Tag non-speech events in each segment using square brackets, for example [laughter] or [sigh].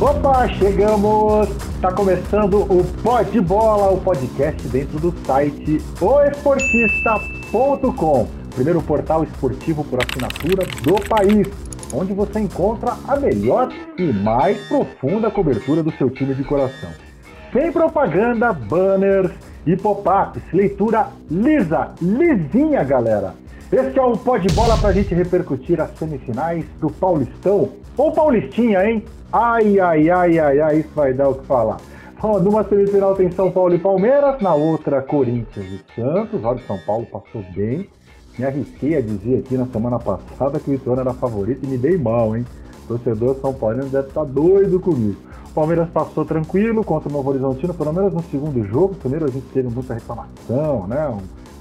Opa, chegamos! Está começando o Pod Bola, o podcast dentro do site oesportista.com, primeiro portal esportivo por assinatura do país, onde você encontra a melhor e mais profunda cobertura do seu time de coração. Sem propaganda, banners e pop-ups, leitura lisa, lisinha, galera. Este é o Pod Bola para a gente repercutir as semifinais do Paulistão, ou Paulistinha, hein? Ai, ai, ai, ai, ai, isso vai dar o que falar. Bom, numa semifinal tem São Paulo e Palmeiras, na outra Corinthians e Santos. Olha, São Paulo passou bem. Me arrisquei a dizer aqui na semana passada que o Vitória era favorito e me dei mal, hein? O torcedor São Paulino deve estar doido comigo. O Palmeiras passou tranquilo contra o Novo Horizontino, pelo menos no segundo jogo. Primeiro a gente teve muita reclamação, né?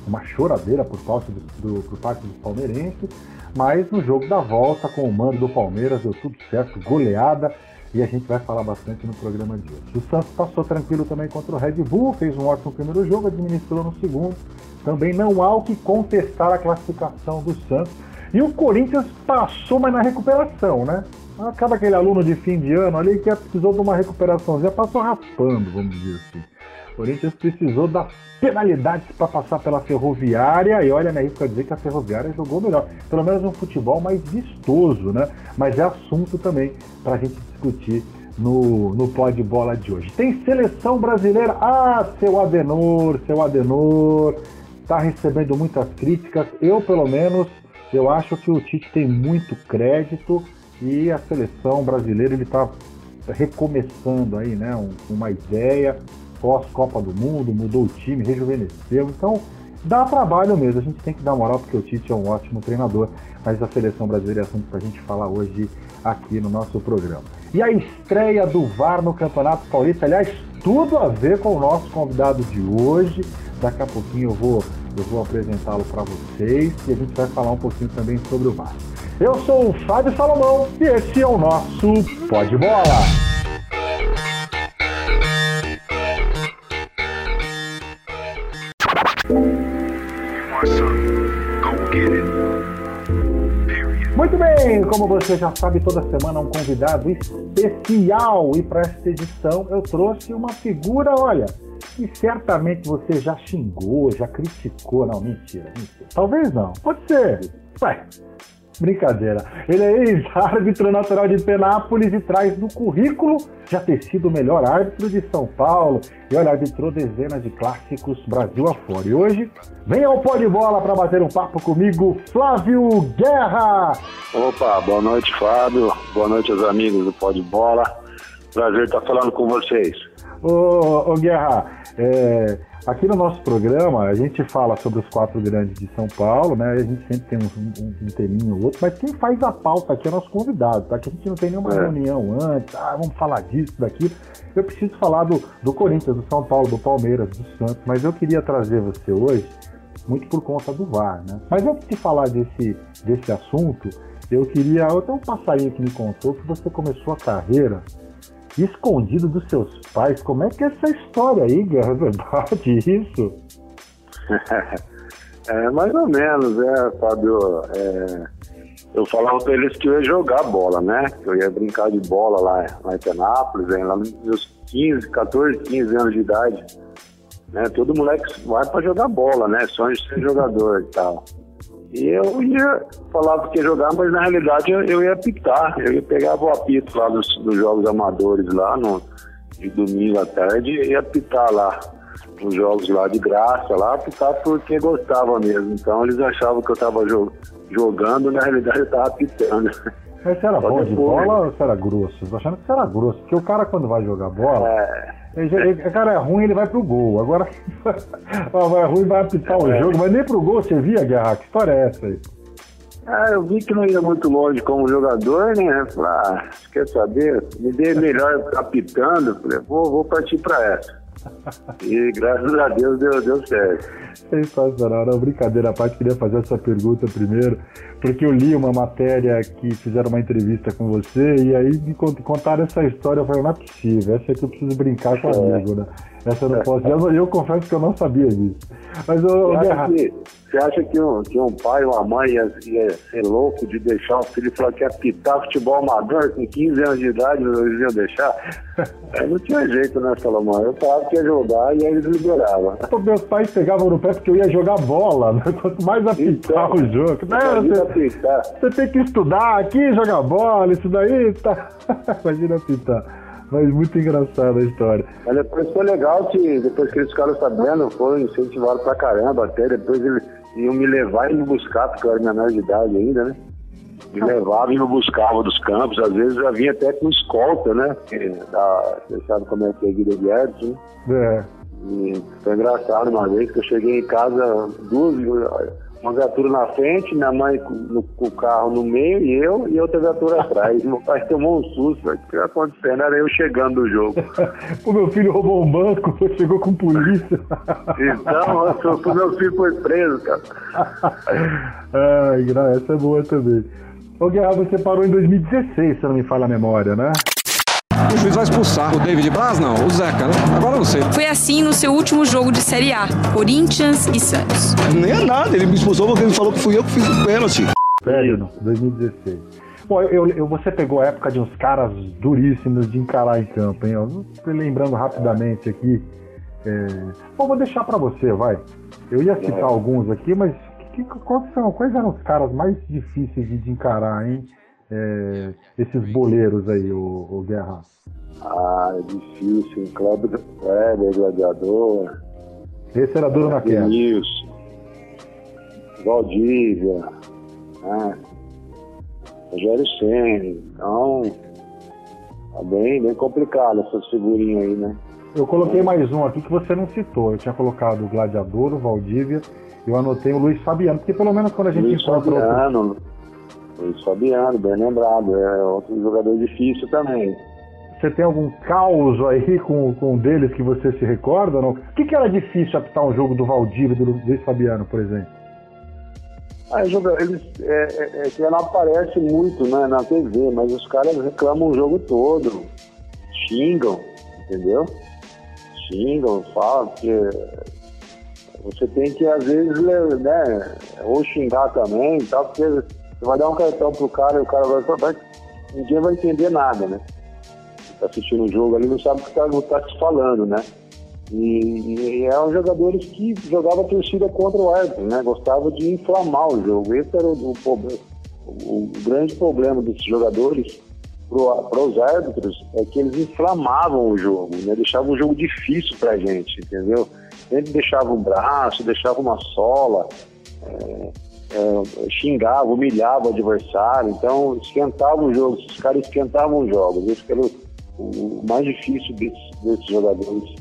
uma choradeira por parte, do, do, por parte dos palmeirenses. Mas no jogo da volta, com o mando do Palmeiras, deu tudo certo, goleada, e a gente vai falar bastante no programa de hoje. O Santos passou tranquilo também contra o Red Bull, fez um ótimo primeiro jogo, administrou no segundo. Também não há o que contestar a classificação do Santos. E o Corinthians passou, mas na recuperação, né? Acaba aquele aluno de fim de ano ali que precisou de uma recuperação, já passou raspando, vamos dizer assim. Corinthians precisou das penalidades para passar pela Ferroviária, e olha, me arrisco a dizer que a Ferroviária jogou melhor, pelo menos um futebol mais vistoso, né? Mas é assunto também para a gente discutir no, no de bola de hoje. Tem seleção brasileira, ah, seu Adenor, seu Adenor, está recebendo muitas críticas, eu pelo menos, eu acho que o Tite tem muito crédito, e a seleção brasileira ele está recomeçando aí, né? Um, uma ideia, pós-Copa do Mundo, mudou o time, rejuvenesceu. Então, dá trabalho mesmo. A gente tem que dar moral porque o Tite é um ótimo treinador. Mas a seleção brasileira é assunto para a gente falar hoje aqui no nosso programa. E a estreia do VAR no Campeonato Paulista, aliás, tudo a ver com o nosso convidado de hoje. Daqui a pouquinho eu vou, eu vou apresentá-lo para vocês e a gente vai falar um pouquinho também sobre o VAR. Eu sou o Fábio Salomão e esse é o nosso Pode Bola. Muito bem, como você já sabe, toda semana um convidado especial e para esta edição eu trouxe uma figura, olha, que certamente você já xingou, já criticou, não, mentira, mentira. Talvez não, pode ser. Ué, Brincadeira. Ele é ex-árbitro natural de Penápolis e traz no currículo já ter sido o melhor árbitro de São Paulo. E olha, arbitrou dezenas de clássicos Brasil afora. E hoje, vem ao pó de bola para bater um papo comigo, Flávio Guerra. Opa, boa noite, Fábio. Boa noite aos amigos do pó de bola. Prazer estar falando com vocês. Ô, ô Guerra, é, Aqui no nosso programa, a gente fala sobre os quatro grandes de São Paulo, né? A gente sempre tem um, um, um teminho ou outro, mas quem faz a pauta aqui é nosso convidado, tá? Que a gente não tem nenhuma é. reunião antes, ah, vamos falar disso, daquilo. Eu preciso falar do, do Corinthians, do São Paulo, do Palmeiras, do Santos, mas eu queria trazer você hoje muito por conta do VAR, né? Mas antes de falar desse, desse assunto, eu queria. Até um passarinho que me contou que você começou a carreira escondido dos seus pais. Como é que é essa história aí, Guerra? É verdade isso? [laughs] é, mais ou menos, é, Fábio. É, eu falava pra eles que eu ia jogar bola, né? Que eu ia brincar de bola lá, lá em Penápolis, lá nos meus 15, 14, 15 anos de idade. Né? Todo moleque vai para jogar bola, né? Sonho de ser jogador e tal. E eu ia, falava que ia jogar, mas na realidade eu, eu ia apitar. Eu ia pegar o apito lá dos, dos jogos amadores lá, no, de domingo à tarde, e ia apitar lá. Os jogos lá de graça, lá, apitar porque gostava mesmo. Então eles achavam que eu estava jo jogando, na realidade eu estava apitando. Mas você era bom de bola ou você era grosso? Eu tô achando que você era grosso, porque o cara quando vai jogar bola. É o cara é ruim, ele vai pro gol. Agora [laughs] vai ruim, vai apitar o é. jogo, mas nem pro gol você via, Guerra. Que história é essa aí? Ah, eu vi que não ia muito longe como jogador, né? Falei, ah, quer saber? Me dei melhor apitando. Falei, vou, vou partir para essa. E graças a Deus deu, deu certo. Sensacional, não, brincadeira à parte, queria fazer essa pergunta primeiro, porque eu li uma matéria que fizeram uma entrevista com você e aí me contaram essa história, eu falei, não é possível, essa aqui eu preciso brincar comigo, é. né? Essa eu não posso. Eu, eu confesso que eu não sabia disso. Mas o Guerra. Você acha que um, que um pai ou uma mãe ia, ia, ser louco de deixar o filho falar que ia pitar futebol amador com 15 anos de idade, eles iam deixar? Aí não tinha jeito, né, Salomão? Eu falava que ia jogar e eles liberavam. Meus pais pegavam no pé porque eu ia jogar bola, né? [laughs] quanto mais apitar então, o jogo. Não, você, você, tem que estudar aqui, jogar bola, isso daí. Tá... [laughs] Imagina apitar. Mas muito engraçada a história. Mas depois foi legal que, depois que eles ficaram sabendo, foram incentivados pra caramba até. Depois eles iam me levar e me buscar, porque eu era menor de idade ainda, né? Me levava e me buscava dos campos. Às vezes já vinha até com escolta, né? Da, você sabe como é que é a vida de Edson, né? É. E foi engraçado uma vez que eu cheguei em casa duas uma viatura na frente, minha mãe com, o carro no meio e eu e outra viatura [laughs] atrás. Meu pai tomou um susto, o que acontecendo? Era eu chegando no jogo. [laughs] o meu filho roubou um banco, [laughs] chegou com polícia. então, o meu filho foi preso, cara. Ai, essa é boa também. Ô Guerra, você parou em 2016, se não me falha a memória, né? O juiz vai expulsar o David Braz, não, o Zeca, né? Agora você. Foi assim no seu último jogo de Série A, Corinthians e Santos. Nem é nada, ele me expulsou porque ele falou que fui eu que fiz o pênalti. Sério, 2016. Bom, eu, eu, você pegou a época de uns caras duríssimos de encarar em campo, hein? Eu, lembrando rapidamente aqui. É... Bom, vou deixar para você, vai. Eu ia citar é. alguns aqui, mas que, quais, são, quais eram os caras mais difíceis de, de encarar, hein? É, esses boleiros aí, o, o Guerra. Ah, é difícil. Kleber, Kleber Gladiador. Esse era duro naquela. Isso. Valdívia. Né? Rogério Senna. Então, tá bem, bem complicado essas figurinhas aí, né? Eu coloquei mais um aqui que você não citou. Eu tinha colocado o Gladiador, o Valdívia. Eu anotei o Luiz Fabiano, porque pelo menos quando a gente Luiz encontra Fabiano, outro... Luiz Fabiano, bem lembrado. É outro jogador difícil também. Você tem algum caos aí com, com um deles que você se recorda? Não? O que, que era difícil apitar um jogo do Valdívia e do Luiz Fabiano, por exemplo? Ah, eles é, é, é, que não aparece muito né, na TV, mas os caras reclamam o jogo todo, xingam, entendeu? Xingam, falam que você tem que às vezes né, ou xingar também, tal, porque você vai dar um cartão pro cara e o cara vai, vai ninguém vai entender nada, né? está assistindo o jogo ali não sabe o que está tá se falando, né? E, e eram jogadores que jogavam a torcida contra o árbitro, né? Gostava de inflamar o jogo. Esse era o, o, o grande problema desses jogadores para os árbitros é que eles inflamavam o jogo, né? Deixavam o jogo difícil para gente, entendeu? Sempre deixava um braço, deixava uma sola, é, é, xingava, humilhava o adversário, então esquentava o jogo, esses caras esquentavam os jogos. Esse era o, o mais difícil desses, desses jogadores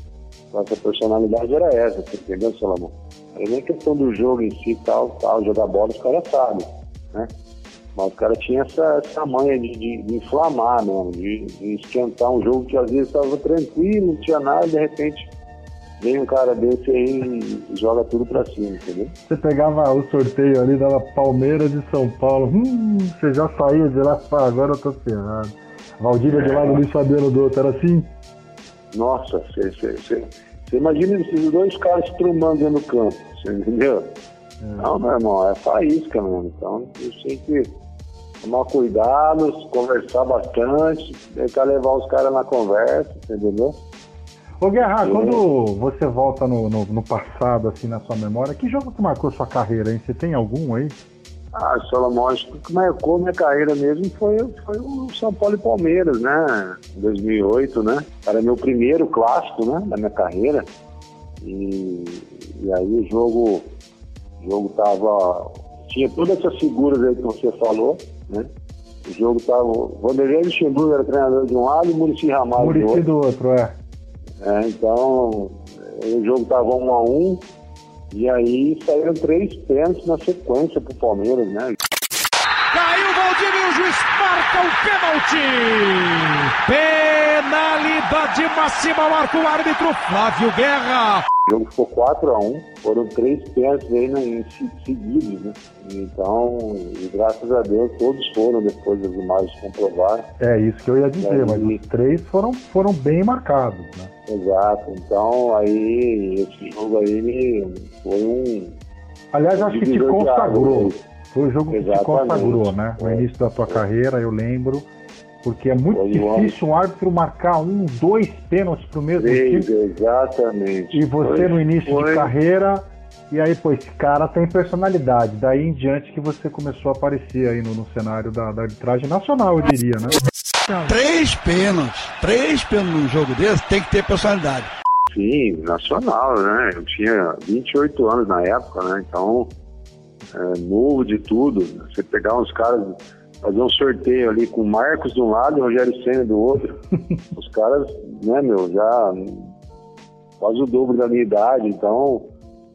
com essa personalidade era essa, você entendeu, Salomão? Era nem questão do jogo em si tal, tal, jogar bola, os caras sabem, né? Mas o cara tinha essa, essa manha de, de, de inflamar mesmo, de, de, esquentar um jogo que às vezes estava tranquilo, não tinha nada, de repente vem um cara desse aí e joga tudo pra cima, entendeu? Você pegava o sorteio ali, dava Palmeiras de São Paulo, hum, você já saía de lá, agora eu tô ferrado. Valdívia de lado, Luiz Fabiano do outro, era assim? Nossa, você imagina esses dois caras trumando dentro do campo, você entendeu? É. Não, meu irmão, é faísca mesmo. Então, gente tem que tomar cuidado, conversar bastante, tentar levar os caras na conversa, entendeu? Ô Guerra, quando você volta no, no, no, passado, assim, na sua memória, que jogo que marcou sua carreira, hein? Você tem algum aí? Ah, Solomon, acho que marcou minha carreira mesmo foi, foi o São Paulo e Palmeiras, né? Em 2008, né? Era meu primeiro clássico, né? Da minha carreira. E, e aí o jogo, o jogo tava... Tinha todas essas figuras aí que você falou, né? O jogo tava... Vanderlei Luxemburgo era treinador de um lado e Murici Ramalho do outro. do outro, é. É. Então, o jogo tava um a um e aí saíram três pênaltis na sequência pro Palmeiras, né? Marca o pênalti. Penalidade máxima marca o árbitro Flávio Guerra. O jogo ficou 4x1, foram três pênaltis aí né, seguidos, né? Então, e graças a Deus, todos foram depois das imagens comprovadas. É isso que eu ia dizer, aí, mas os três foram, foram bem marcados, né? Exato, então aí esse jogo aí foi um. Aliás, acho que te consagrou. Foi o jogo que te consagrou, né? No início da tua carreira, eu lembro. Porque é muito Foi difícil um árbitro marcar um, dois pênaltis pro mesmo Três, time. Exatamente. E você Foi. no início Foi. de carreira, e aí, pô, esse cara tem personalidade. Daí em diante que você começou a aparecer aí no, no cenário da, da arbitragem nacional, eu diria, né? Três pênaltis. Três pênaltis num jogo desse tem que ter personalidade. Sim, nacional, né? Eu tinha 28 anos na época, né? Então, é, novo de tudo. Você pegar uns caras fazer um sorteio ali com Marcos de um lado e Rogério Senna do outro. [laughs] Os caras, né, meu, já quase o dobro da minha idade, então,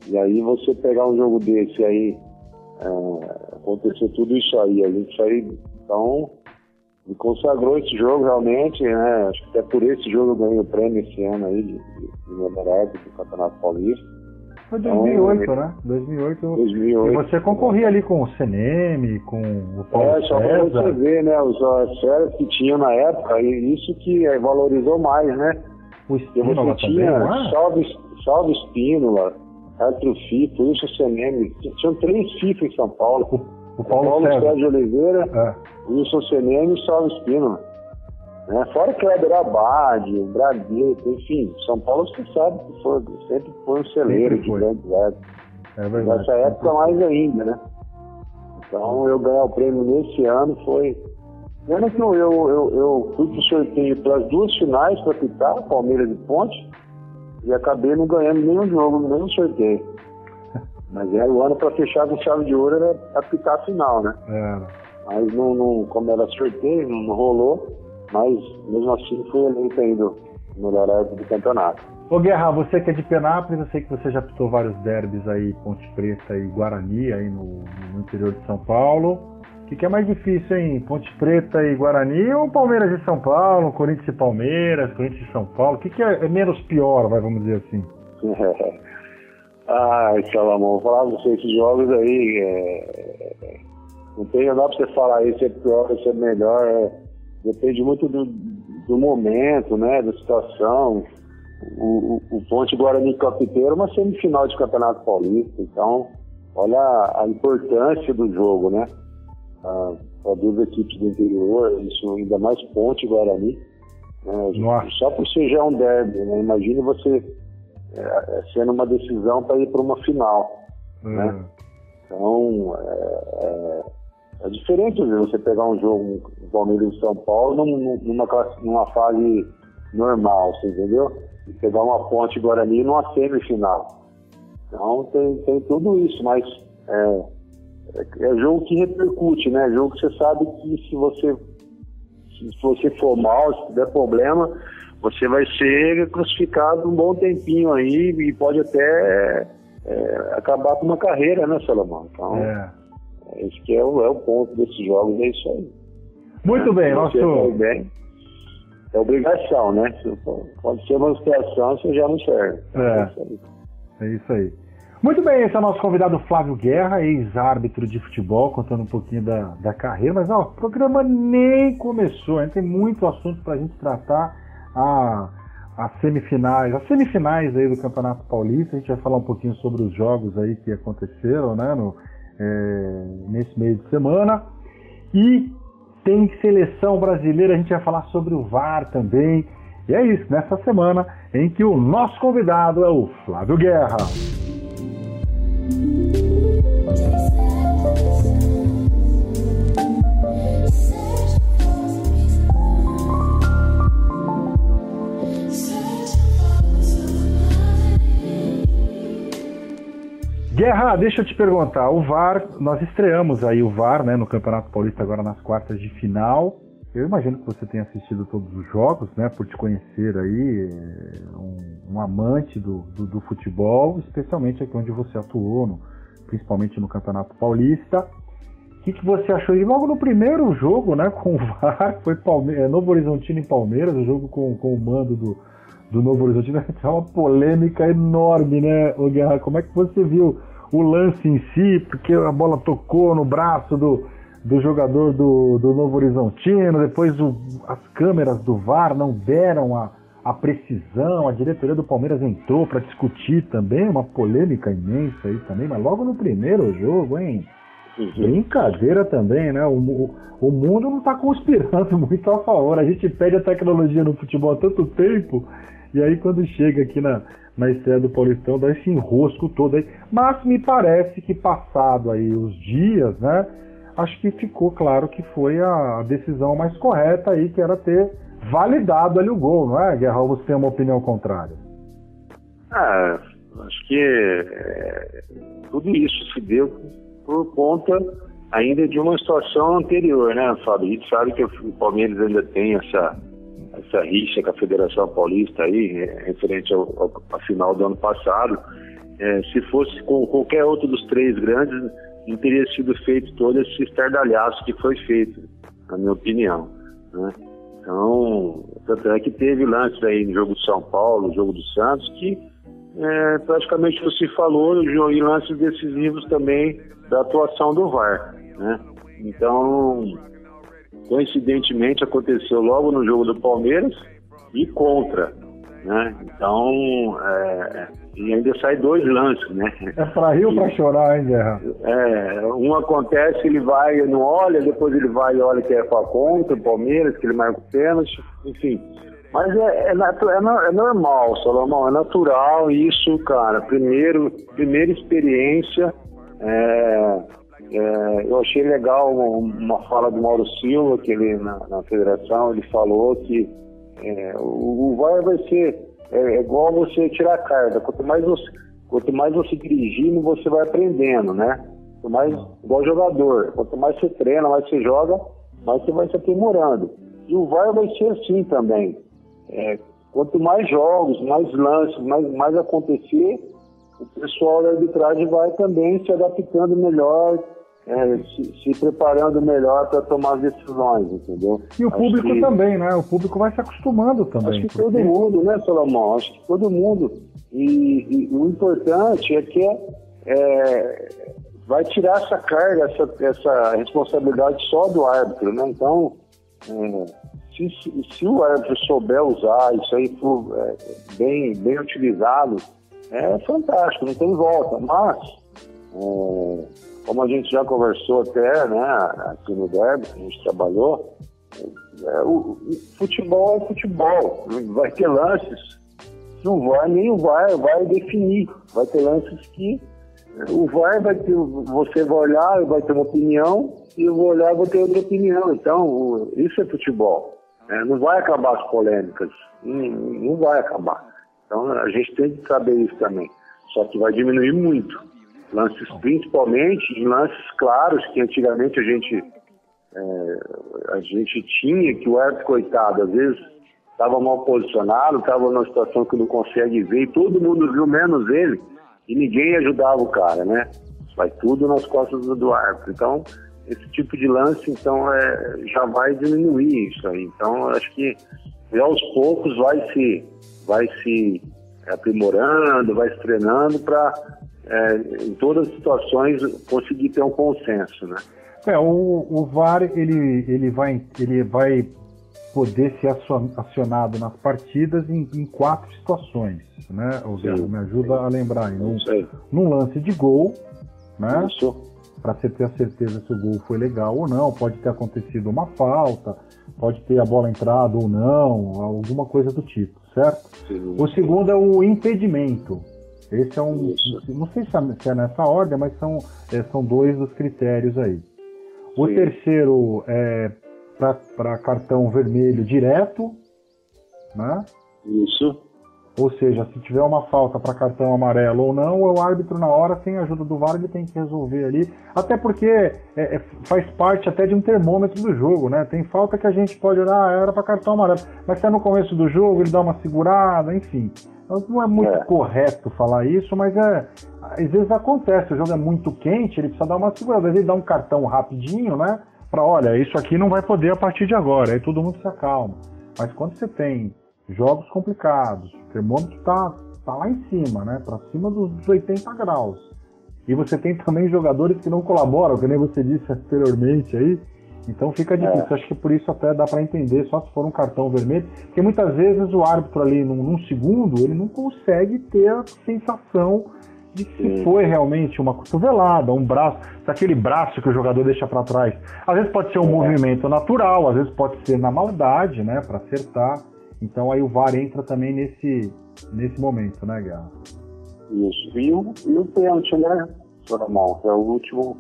e aí você pegar um jogo desse aí, é, acontecer tudo isso aí, a gente sair, então, me consagrou esse jogo realmente, né, acho que até por esse jogo eu ganhei o prêmio esse ano aí de, de, de do Campeonato Paulista. Foi 2008, então, né? 2008, 2008. E você concorria ali com o CNM, com o Paulo É, só para você ver, né? Os férias que tinham na época, e isso que valorizou mais, né? O Espínola você tinha também, Salve, Salve Espínola, Fifo, Wilson CNM. Tinham três FIFA em São Paulo. O, o Paulo, Paulo César de Oliveira, é. Wilson CNM e Salve Espínola. Né? Fora o Kleber Abad, o Bradesco, enfim, São Paulo você sabe que foi, sempre foi um celeiro de grandes épocas. É verdade. Nessa época mais ainda, né? Então eu ganhar o prêmio nesse ano foi. Lembra que eu, eu, eu, eu fui pro sorteio para as duas finais para pitar, Palmeiras e Ponte, e acabei não ganhando nenhum jogo, nenhum sorteio. [laughs] Mas era o ano para fechar com chave de ouro, era apitar a final, né? É. Mas não, não, como era sorteio, não rolou. Mas, mesmo assim, fui eleito ainda melhor árbitro do campeonato. Ô Guerra, você que é de Penápolis, eu sei que você já pitou vários derbys aí, Ponte Preta e Guarani, aí no, no interior de São Paulo. O que, que, é mais difícil, hein? Ponte Preta e Guarani ou Palmeiras e São Paulo, Corinthians e Palmeiras, Corinthians e São Paulo? O que, que é, é, menos pior, vai, vamos dizer assim? [laughs] Ai, Salamão, vou falar pra você, esses jogos aí, é... não tem nada pra você falar esse é pior, esse é melhor, é depende muito do, do momento, né, da situação. O, o, o Ponte Guarani Capiteiro é uma semifinal de Campeonato Paulista, então olha a, a importância do jogo, né? Ah, Para duas equipes do interior, isso ainda mais Ponte Guarani. Né? Só por ser já um derby, né? Imagine você é, é sendo uma decisão para ir para uma final, hum. né? Então, é, é é diferente você pegar um jogo no Palmeiras e São Paulo numa, numa fase normal, você entendeu? E pegar uma ponte Guarani numa semifinal. Então tem, tem tudo isso, mas é, é, é, jogo que repercute, né? É jogo que você sabe que se você se você for mal, se tiver problema, você vai ser crucificado um bom tempinho aí e pode até é, acabar com uma carreira, né, Salomão? Então, é. Esse que é o, é o ponto desses jogos, é isso aí. Muito bem, nosso. Bem, é obrigação, né? Pode ser uma situação, você já não serve. É, é isso aí. Muito bem, esse é o nosso convidado Flávio Guerra, ex-árbitro de futebol, contando um pouquinho da, da carreira. Mas ó, o programa nem começou, ainda tem muito assunto para a gente tratar. A, as semifinais, as semifinais aí do Campeonato Paulista, a gente vai falar um pouquinho sobre os jogos aí que aconteceram, né? No, é, nesse meio de semana. E tem seleção brasileira, a gente vai falar sobre o VAR também. E é isso, nessa semana em que o nosso convidado é o Flávio Guerra. Guerra, deixa eu te perguntar, o VAR, nós estreamos aí o VAR, né, no Campeonato Paulista agora nas quartas de final. Eu imagino que você tenha assistido todos os jogos, né, por te conhecer aí, é, um, um amante do, do, do, futebol, especialmente aqui onde você atuou, no, principalmente no Campeonato Paulista. O que, que você achou? E logo no primeiro jogo, né, [laughs] com o VAR, foi Palme é, Novo Horizontino e Palmeiras, o jogo com, com o mando do, do Novo Horizontino, é [laughs] uma polêmica enorme, né, Guerra? Como é que você viu o lance em si? Porque a bola tocou no braço do, do jogador do, do Novo Horizontino, depois o, as câmeras do VAR não deram a, a precisão, a diretoria do Palmeiras entrou para discutir também, uma polêmica imensa aí também, mas logo no primeiro jogo, hein? Brincadeira também, né? O, o, o mundo não está conspirando [laughs] muito a favor. A gente pede a tecnologia no futebol há tanto tempo, e aí quando chega aqui na, na estreia do Paulistão, dá esse enrosco todo aí. Mas me parece que passado aí os dias, né? Acho que ficou claro que foi a decisão mais correta aí, que era ter validado ali o gol, não é, Guerra? Ou você tem uma opinião contrária? Ah, acho que é, tudo isso se deu por conta ainda de uma situação anterior, né, Fábio? A gente sabe que o Palmeiras ainda tem essa, essa rixa com a Federação Paulista aí, referente ao, ao final do ano passado. É, se fosse com qualquer outro dos três grandes, não teria sido feito todo esse estardalhaço que foi feito, na minha opinião. Né? Então, tanto é que teve lances aí no jogo do São Paulo, no jogo do Santos, que é, praticamente você falou em lances decisivos também da atuação do VAR. Né? Então, coincidentemente, aconteceu logo no jogo do Palmeiras e contra. Né? Então, é, e ainda sai dois lances, né? É para rir ou para chorar, hein, Guerra? É, um acontece, ele vai, não olha, depois ele vai e olha que é para contra, o Palmeiras, que ele marca o pênalti, enfim. Mas é, é, é, é, normal, Salomão, é natural isso, cara. Primeiro, primeira experiência. É, é, eu achei legal uma, fala do Mauro Silva, que ele na, na federação, ele falou que é, o, o VAR vai ser é, igual você tirar carga. Quanto mais você, quanto mais você dirigindo, você vai aprendendo, né? Quanto mais, igual jogador, quanto mais você treina, mais você joga, mais você vai se aprimorando. E o VAR vai ser assim também. É, quanto mais jogos, mais lances, mais, mais acontecer, o pessoal da arbitragem vai também se adaptando melhor, é, se, se, preparando melhor para tomar decisões, entendeu? E o acho público que, também, né? O público vai se acostumando também. Acho que porque... todo mundo, né, Salomão? Acho que todo mundo. E, e o importante é que é, vai tirar essa carga, essa, essa responsabilidade só do árbitro, né? Então, é, se, se, se, o árbitro souber usar isso aí for é, bem, bem utilizado, é fantástico, não tem volta. Mas é, como a gente já conversou até, né, aqui no Derby, a gente trabalhou, é, o, o, futebol é futebol, vai ter lances, não vai, nem o VAR vai definir, vai ter lances que o VAR vai ter, você vai olhar, vai ter uma opinião, e eu vou olhar, vou ter outra opinião, então isso é futebol, é, não vai acabar as polêmicas, não, não vai acabar, então a gente tem que saber isso também, só que vai diminuir muito, lances principalmente em lances claros que antigamente a gente é, a gente tinha que o árbitro coitado às vezes estava mal posicionado, estava numa situação que não consegue ver e todo mundo viu menos ele e ninguém ajudava o cara, né? Vai tudo nas costas do, árbitro. Então esse tipo de lance então é, já vai diminuir isso aí. Então acho que aos poucos vai se vai se aprimorando, vai se treinando para é, em todas as situações, conseguir ter um consenso, né? É, o, o VAR ele, ele, vai, ele vai poder ser acionado nas partidas em, em quatro situações, né? O Sim, me ajuda a lembrar aí. Num, num, lance de gol, né? Para você ter a certeza se o gol foi legal ou não, pode ter acontecido uma falta, pode ter a bola entrado ou não, alguma coisa do tipo, certo? Sim, o segundo é o impedimento, esse é um. Isso. Não sei se é nessa ordem, mas são, é, são dois dos critérios aí. O Sim. terceiro é para cartão vermelho direto, né? Isso. Ou seja, se tiver uma falta para cartão amarelo ou não, o árbitro na hora, sem a ajuda do VAR, ele tem que resolver ali. Até porque é, é, faz parte até de um termômetro do jogo, né? Tem falta que a gente pode olhar, ah, era para cartão amarelo. Mas se é no começo do jogo, ele dá uma segurada, enfim. Então, não é muito é. correto falar isso, mas é, às vezes acontece, o jogo é muito quente, ele precisa dar uma segurada. Às vezes ele dá um cartão rapidinho, né? Para, olha, isso aqui não vai poder a partir de agora. Aí todo mundo se acalma. Mas quando você tem jogos complicados, o termômetro está tá lá em cima, né? Para cima dos 80 graus. E você tem também jogadores que não colaboram, que nem você disse anteriormente aí. Então fica difícil. É. Acho que por isso até dá para entender, só se for um cartão vermelho. Porque muitas vezes o árbitro ali, num, num segundo, ele não consegue ter a sensação de se foi realmente uma cotovelada, um braço, aquele braço que o jogador deixa para trás. Às vezes pode ser um é. movimento natural, às vezes pode ser na maldade, né, para acertar. Então aí o VAR entra também nesse, nesse momento, né, Guerra? Isso. E o, e o pênalti, né? Que é o último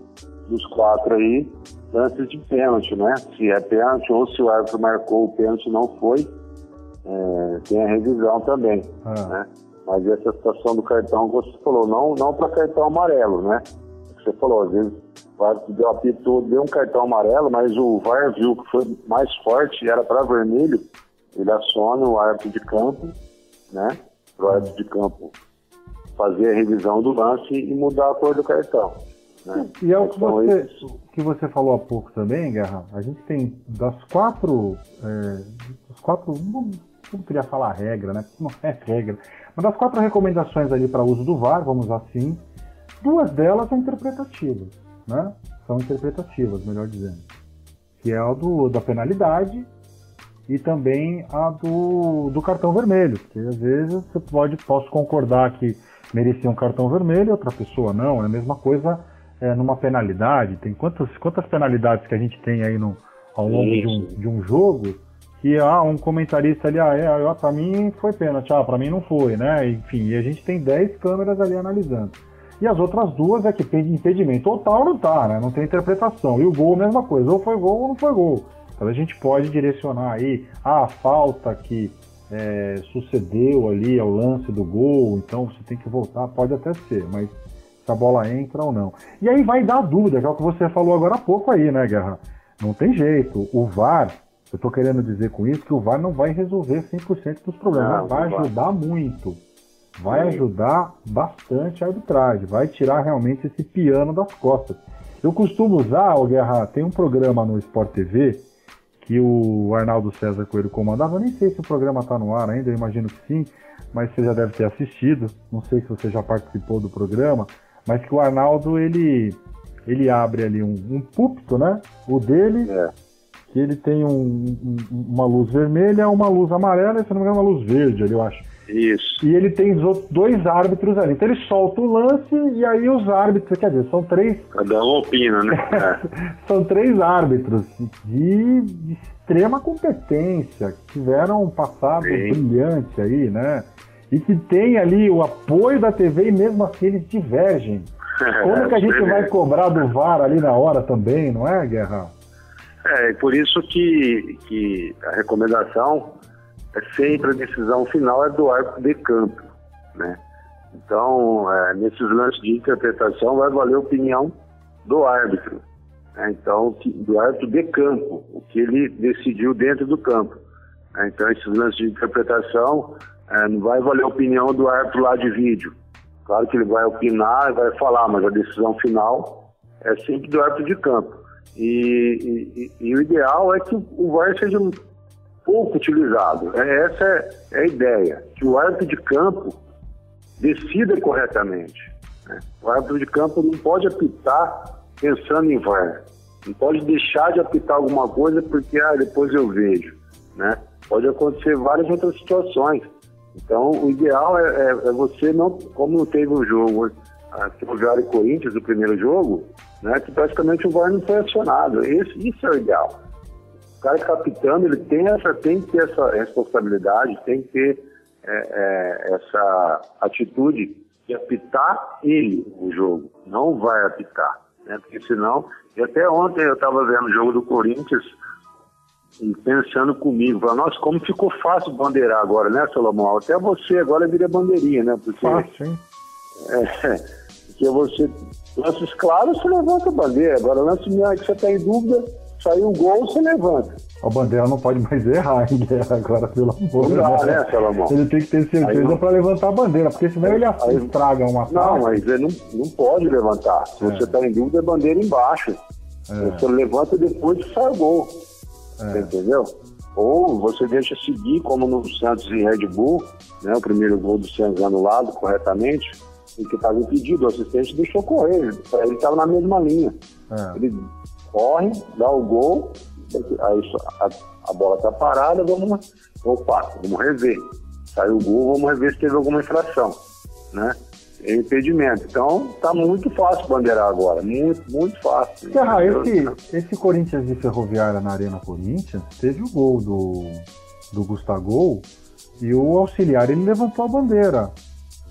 dos quatro aí, antes de pênalti, né? Se é pênalti ou se o árbitro marcou o pênalti não foi, é, tem a revisão também, ah. né? Mas essa situação do cartão que você falou, não, não para cartão amarelo, né? Você falou, às vezes o árbitro deu apito, deu um cartão amarelo, mas o VAR viu que foi mais forte e era para vermelho, ele aciona o árbitro de campo, né? Para o árbitro de campo fazer a revisão do lance e mudar a cor do cartão. Né? E é o que então, você, que você falou há pouco também, Guerra. A gente tem das quatro. É, das quatro. Não, não queria falar regra, né? Não é regra. Mas das quatro recomendações ali para uso do VAR, vamos assim, duas delas são interpretativas, né? São interpretativas, melhor dizendo. Que é a do, da penalidade e também a do, do cartão vermelho, porque às vezes você pode, posso concordar que merecia um cartão vermelho, outra pessoa não, é a mesma coisa é, numa penalidade, tem quantas, quantas penalidades que a gente tem aí no, ao longo de um, de um jogo, que ah, um comentarista ali, ah, é, ah, pra mim foi pênalti, ah, pra mim não foi, né, enfim, e a gente tem 10 câmeras ali analisando. E as outras duas é que tem impedimento total ou não tá, né, não tem interpretação, e o gol, mesma coisa, ou foi gol ou não foi gol. A gente pode direcionar aí ah, a falta que é, sucedeu ali ao lance do gol, então você tem que voltar, pode até ser, mas se a bola entra ou não. E aí vai dar dúvida, que é o que você falou agora há pouco aí, né, Guerra? Não tem jeito. O VAR, eu estou querendo dizer com isso que o VAR não vai resolver 100% dos problemas, não, vai ajudar vai. muito. Vai Sim. ajudar bastante a arbitragem, vai tirar realmente esse piano das costas. Eu costumo usar, o Guerra, tem um programa no Sport TV que o Arnaldo César Coelho comandava. Eu nem sei se o programa está no ar ainda, eu imagino que sim, mas você já deve ter assistido. Não sei se você já participou do programa, mas que o Arnaldo ele ele abre ali um, um púlpito, né? O dele, é. que ele tem um, um, uma luz vermelha, uma luz amarela e se não me engano uma luz verde ali, eu acho. Isso. E ele tem dois árbitros ali. Então ele solta o lance e aí os árbitros, quer dizer, são três. Cada um opina, né? É. [laughs] são três árbitros de, extrema competência, que tiveram um passado Sim. brilhante aí, né? E que tem ali o apoio da TV e mesmo assim eles divergem. [laughs] Como que a gente vai cobrar do VAR ali na hora também, não é, Guerra? É, por isso que, que a recomendação é sempre a decisão final é do árbitro de campo, né? Então, é, nesses lances de interpretação vai valer a opinião do árbitro. Né? Então, do árbitro de campo, o que ele decidiu dentro do campo. Né? Então, esses lances de interpretação é, não vai valer a opinião do árbitro lá de vídeo. Claro que ele vai opinar e vai falar, mas a decisão final é sempre do árbitro de campo. E, e, e o ideal é que o VAR seja pouco utilizado. É, essa é, a ideia, que o árbitro de campo decida corretamente. Né? O árbitro de campo não pode apitar pensando em VAR. Não pode deixar de apitar alguma coisa porque ah, depois eu vejo. Né? Pode acontecer várias outras situações. Então, o ideal é, é, é você não, como não teve um jogo, a Ferroviário e Corinthians, o primeiro jogo, né, que praticamente o VAR não foi acionado. Esse, isso é o ideal cara capitão ele tem, essa, tem que ter essa responsabilidade, tem que ter é, é, essa atitude de apitar ele o jogo, não vai apitar, né? Porque senão, e até ontem eu estava vendo o jogo do Corinthians, e pensando comigo, falando, nossa, como ficou fácil bandeirar agora, né, Salomão? Até você agora vira bandeirinha, né? Porque, Fácil, hein? É, porque você, lances claros, você levanta a bandeira. Agora, lance que você está em dúvida, saiu o gol, você levanta. O Bandeira não pode mais errar em guerra agora, pelo amor Não dá, né, Salomão? Ele tem que ter Aí certeza para levantar a bandeira, porque senão ele Aí- estraga uma Não, mas ele não, não pode levantar. Se você está em dúvida, é bandeira embaixo. Você levanta depois que sai o gol. Você Entendeu? Ou você deixa seguir, como no Santos e Red Bull, né, o primeiro gol do Santos anulado corretamente, e que estava impedido, o assistente deixou correr, ele estava na mesma linha. É. Ele corre, dá o gol, aí a, a bola está parada, vamos, opa, vamos rever. Saiu o gol, vamos rever se teve alguma infração, né? É impedimento. Então, tá muito fácil bandeirar agora, muito, muito fácil. Serra, esse, esse Corinthians de Ferroviária na Arena Corinthians teve o gol do, do Gustavo e o auxiliar ele levantou a bandeira.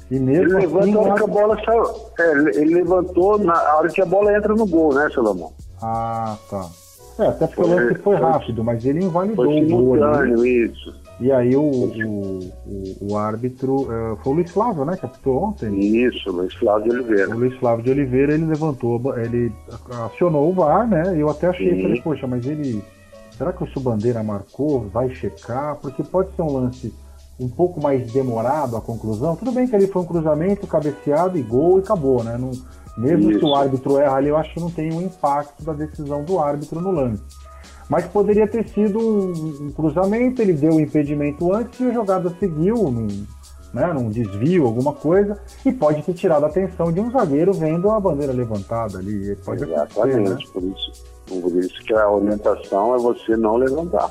E Ele mesmo levanta assim, a hora que a bola saiu. É, ele ele levantou na hora que a bola entra no gol, né, Salomão? Ah, tá. É, até porque o Foi- lance foi rápido, mas ele invalidou Foi o gol simultâneo isso. E aí o, o, o, o árbitro eh, foi o Luiz Flávio, né? Que apitou ontem. Isso, Luiz Flávio de O Oliveira. Luiz Flávio de Oliveira, ele levantou, ele acionou o VAR, né? Eu até achei, Sim. falei, poxa, mas ele. Será que o Subandeira marcou? Vai checar? Porque pode ser um lance um pouco mais demorado a conclusão. Tudo bem que ali foi um cruzamento, cabeceado e gol e acabou, né? Não, mesmo Isso. se o árbitro erra ali, eu acho que não tem um impacto da decisão do árbitro no lance. Mas poderia ter sido um, um cruzamento, ele deu o impedimento antes e a jogada seguiu num, né, num desvio, alguma coisa, e pode ter tirado a atenção de um zagueiro vendo a bandeira levantada ali. Pode acontecer, né? Exatamente, por isso, por isso que a orientação é você não levantar.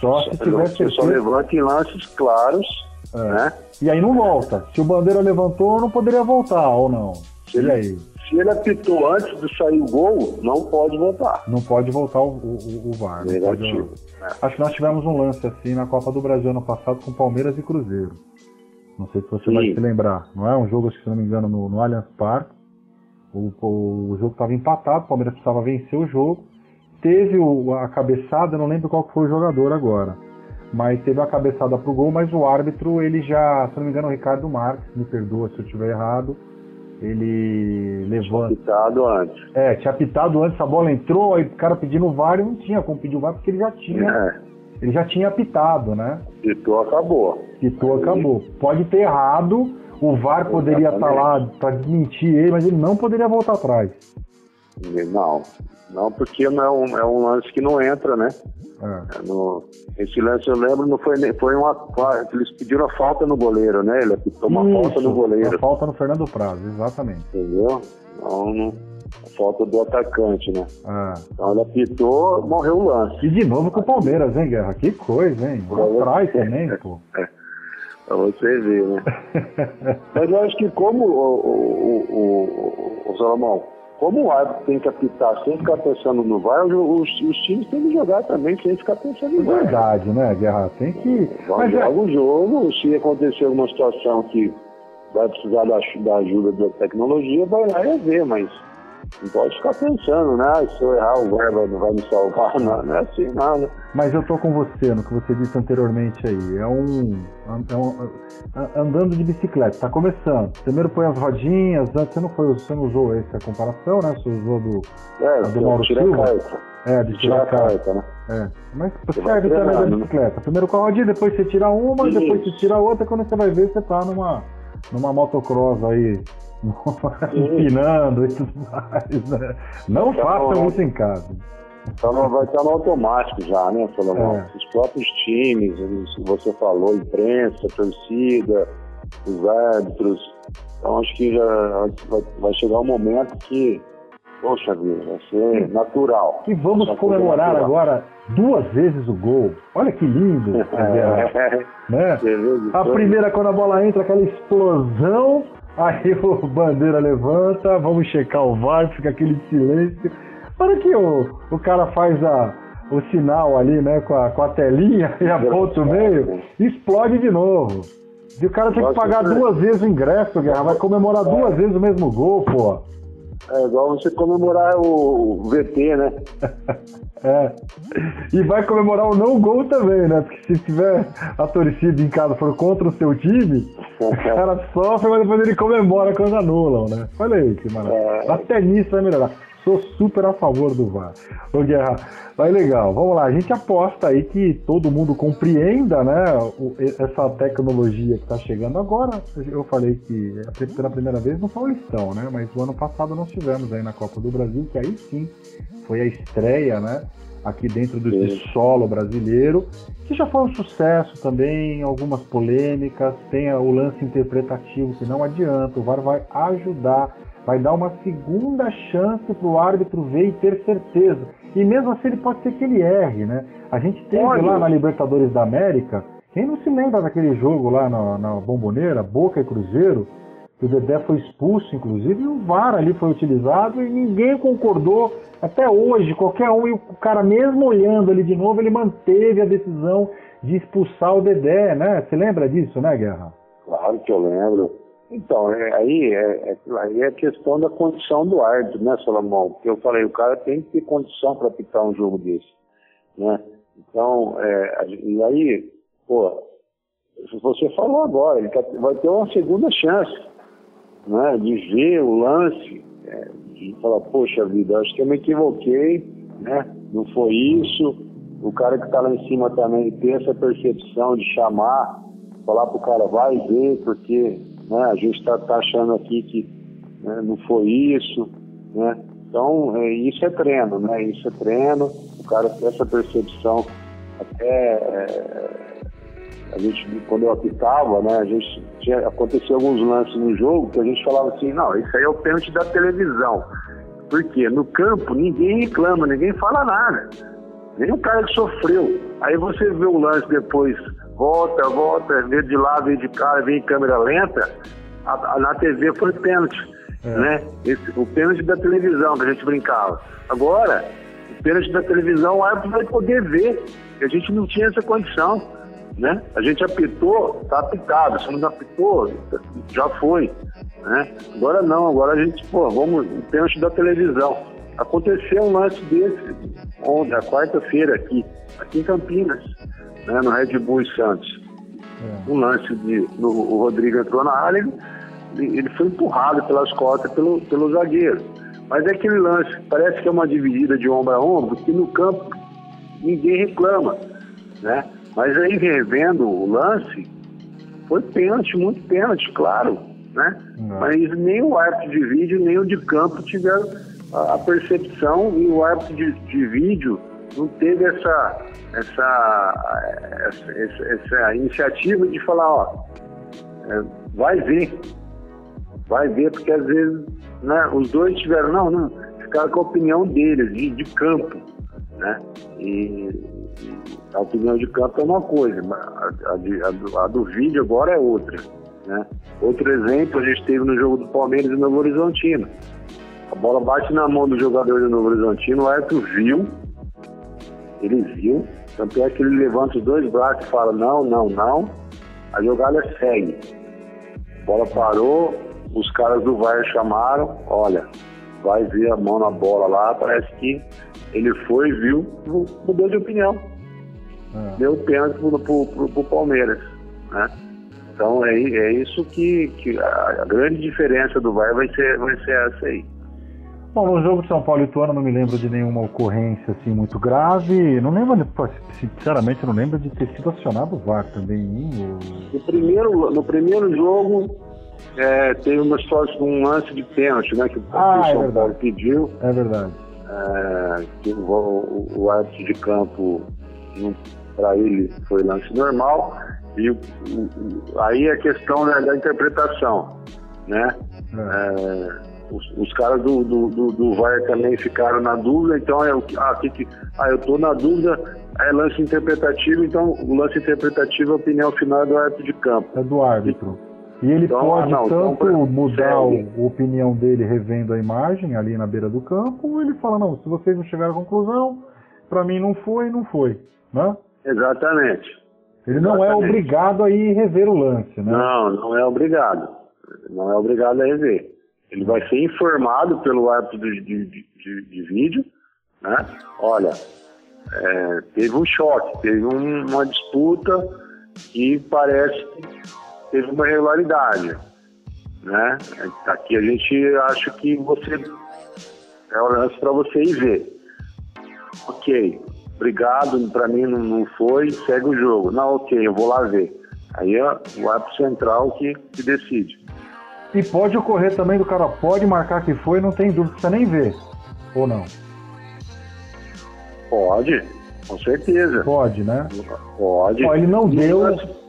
Só se tiver Você só levanta em lances claros, É. né? E aí não volta. Se o bandeira levantou, não poderia voltar, ou não? Se ele- aí? Se ele apitou antes de sair o gol, não pode voltar. Não pode voltar o, o, o VAR. não pode- Negativo. Acho que nós tivemos um lance assim na Copa do Brasil ano passado com Palmeiras e Cruzeiro. Não sei se você Sim. vai se lembrar. Não é um jogo, acho que, se não me engano, no, no Allianz Parque. O, o, o jogo estava empatado, o Palmeiras precisava vencer o jogo. Teve o- a cabeçada, não lembro qual foi o jogador agora. Mas teve a cabeçada pro gol, mas o árbitro, ele já, se não me engano, o Ricardo Marques, me perdoa se eu estiver errado, ele levanta. Apitado antes. É, tinha apitado antes, a bola entrou, aí o cara pedindo o VAR e não tinha como pedir o VAR porque ele já tinha, É, ele já tinha apitado, né? apitou, acabou. Pitou, acabou. Pode ter errado, o VAR poderia estar lá para desmentir ele, mas ele não poderia voltar atrás. Não, não porque não é, um, é um lance que não entra, né? É. É no- esse lance eu lembro, não foi, nem- foi uma. Eles pediram a falta no goleiro, né? Ele apitou uma falta no goleiro. Uma falta no Fernando Prazo, exatamente. Entendeu? Não, não, a falta do atacante, né? Então ele apitou, morreu o lance. E de novo com o Palmeiras, hein, Guerra? Que coisa, hein? Atrás também, pô. Pra você ver, né? [laughs] Mas eu acho que como o, o, o, o, o Salomão, como o árbitro tem que apitar sem ficar pensando no VAR, os, os times têm que jogar também sem ficar pensando no VAR. Verdade, né, Guerra? Tem que. Mas Joga é, o jogo, se acontecer alguma situação que vai precisar da, da ajuda da tecnologia, vai lá e ver, mas não pode ficar pensando, né? Ah, Se eu errar, o vai- não vai me salvar, não, não é assim, não, né? Mas eu tô com você no que você disse anteriormente aí. É um, é um- é- andando de bicicleta, tá começando. Primeiro põe as rodinhas, antes você não foi, você não usou essa comparação, né? Você usou do É, do Mauro Silva? é, de Tira tirar a carta, né? É. Mas Você serve também da né? bicicleta. Primeiro com a rodinha, depois você tira uma, Isso. depois você tira a outra, quando você vai ver, você tá numa numa motocross aí [laughs] empinando e tudo mais, né? Não Tá façam isso em casa. Então não vai estar no automático já, né, Salomão? É. Os próprios times, que você falou, imprensa, torcida, os árbitros. Então acho que já vai, vai chegar um momento que, poxa vida, vai ser natural. E vamos coisa comemorar agora duas vezes o gol. Olha que lindo, [laughs] É, né? A primeira, quando a bola entra, aquela explosão, aí [laughs] o bandeira levanta, vamos checar o VAR, fica aquele silêncio. Para que o, o cara faz a, o sinal ali, né, com a, com a telinha [laughs] e aponta o meio, explode de novo. E o cara tem que pagar é- duas vezes o ingresso, Guerra, vai comemorar duas vezes o mesmo gol, pô. É igual você comemorar o VT, né? [laughs] é. E vai comemorar o não gol também, né? Porque se tiver a torcida em casa for contra o seu time, [laughs] o cara sofre, mas depois ele comemora quando anulam, né? Olha aí que maravilha. É. Até nisso vai melhorar. Sou super a favor do VAR. Ô Guerra, vai legal. Vamos lá, a gente aposta aí que todo mundo compreenda, né, essa tecnologia que está chegando agora. Eu falei que é pela primeira vez no Paulistão, né, mas o ano passado nós tivemos aí na Copa do Brasil, que aí sim foi a estreia, né, aqui dentro do solo brasileiro, que já foi um sucesso também, algumas polêmicas, tem o lance interpretativo que não adianta, o VAR vai ajudar vai dar uma segunda chance para o árbitro ver e ter certeza. E mesmo assim ele pode ser que ele erre, né? A gente teve Olha. lá na Libertadores da América, quem não se lembra daquele jogo lá na, na Bomboneira, Boca e Cruzeiro, que o Dedé foi expulso, inclusive, e o VAR ali foi utilizado e ninguém concordou até hoje, qualquer um, e o cara mesmo olhando ali de novo, ele manteve a decisão de expulsar o Dedé, né? Você lembra disso, né, Guerra? Claro que eu lembro. Então, é, aí, é, é, aí é questão da condição do árbitro, né, Salomão? Porque eu falei, o cara tem que ter condição para apitar um jogo desse, né? Então, é, e aí, pô, você falou agora, ele tá, vai ter uma segunda chance, né, de ver o lance, é, de falar, poxa vida, acho que eu me equivoquei, né, não foi isso, o cara que está lá em cima também tem essa percepção de chamar, falar pro cara, vai ver, porque né? A gente está tá achando aqui que né, não foi isso, né? Então, é, isso é treino, né? Isso é treino, o cara tem essa percepção. Até é, a gente, quando eu apitava, né? A gente tinha, aconteceu alguns lances no jogo que a gente falava assim, não, isso aí é o pênalti da televisão. Porque no campo ninguém reclama, ninguém fala nada. Nem o cara que sofreu. Aí você vê o lance depois volta, volta, vê de lado, vê de cara, vê em câmera lenta, a, a, na TV foi pênalti. É. Né? Esse, o pênalti da televisão que a gente brincava. Agora, o pênalti da televisão o árbitro vai poder ver. A gente não tinha essa condição. Né? A gente apitou, tá apitado. Se não apitou, já foi. Né? Agora não, agora a gente, pô, vamos, o pênalti da televisão. Aconteceu um lance desse ontem, a quarta-feira aqui, aqui em Campinas né, no Red Bull Santos. É. Um lance de. No, o Rodrigo entrou na área, ele, ele foi empurrado pelas costas pelo, pelo zagueiro. Mas é aquele lance, parece que é uma dividida de ombro a ombro, que no campo ninguém reclama. Né? Mas aí revendo o lance, foi pênalti, muito pênalti, claro. Né? Mas nem o árbitro de vídeo, nem o de campo tiveram a, a percepção e o árbitro de, de vídeo não teve essa, essa, essa, essa, iniciativa de falar, ó, é, vai ver, vai ver, porque às vezes né, os dois tiveram, não, não, ficaram com a opinião deles, de, de campo, né? E, a opinião de campo é uma coisa, a, a, a, a, do vídeo agora é outra. Né? Outro exemplo a gente teve no jogo do Palmeiras e Novo Horizontino. A bola bate na mão do jogador do Novo Horizontino, o árbitro viu, ele viu, tanto é que ele levanta os dois braços e fala: não, não, não. A jogada segue. A bola parou, os caras do VAR chamaram: olha, vai ver a mão na bola lá. Parece que ele foi, viu, mudou de opinião. É. Deu pênalti pro, pro, pro, pro Palmeiras. Né? Então é, é isso que, que a, a, grande diferença do VAR vai ser, vai ser essa aí. Bom, no jogo de São Paulo e Ituano não me lembro de nenhuma ocorrência assim muito grave. Não lembro, sinceramente, não lembro de ter sido acionado o VAR também. No primeiro, no primeiro jogo é, teve uma história com um lance de pênalti, né? Que o ah, São é Paulo pediu. É verdade. É, que o, o, o árbitro de campo para ele foi lance normal. E o, aí a questão da, da interpretação, né? É. Os, os caras do, do, do, do, VAR também ficaram na dúvida, então é o ah, que, que, ah, eu estou na dúvida, é lance interpretativo, então o lance interpretativo, a opinião final é do árbitro de campo. É do árbitro. E ele então, pode ah, não, tanto então, mudar a opinião dele revendo a imagem ali na beira do campo, ou ele fala, não, se vocês não chegaram à conclusão, para mim não foi, não foi, né? Exatamente. Ele não é Exatamente. é obrigado a ir rever o lance, né? Não, não é obrigado. Não é obrigado a rever. Ele vai ser informado pelo árbitro de, de, de, de vídeo, né? Olha, é, teve um choque, teve um, uma disputa e parece que teve uma irregularidade, né? Aqui a gente acha que você é o lance para você ir ver. Ok, obrigado, para mim não, não, foi, segue o jogo. Não, ok, eu vou lá ver. Aí é o árbitro central que, que decide. E pode ocorrer também do cara, pode marcar que foi, não tem dúvida, precisa nem ver. Ou não? Pode, com certeza. Pode, né? Pode. Ó, ele não deu,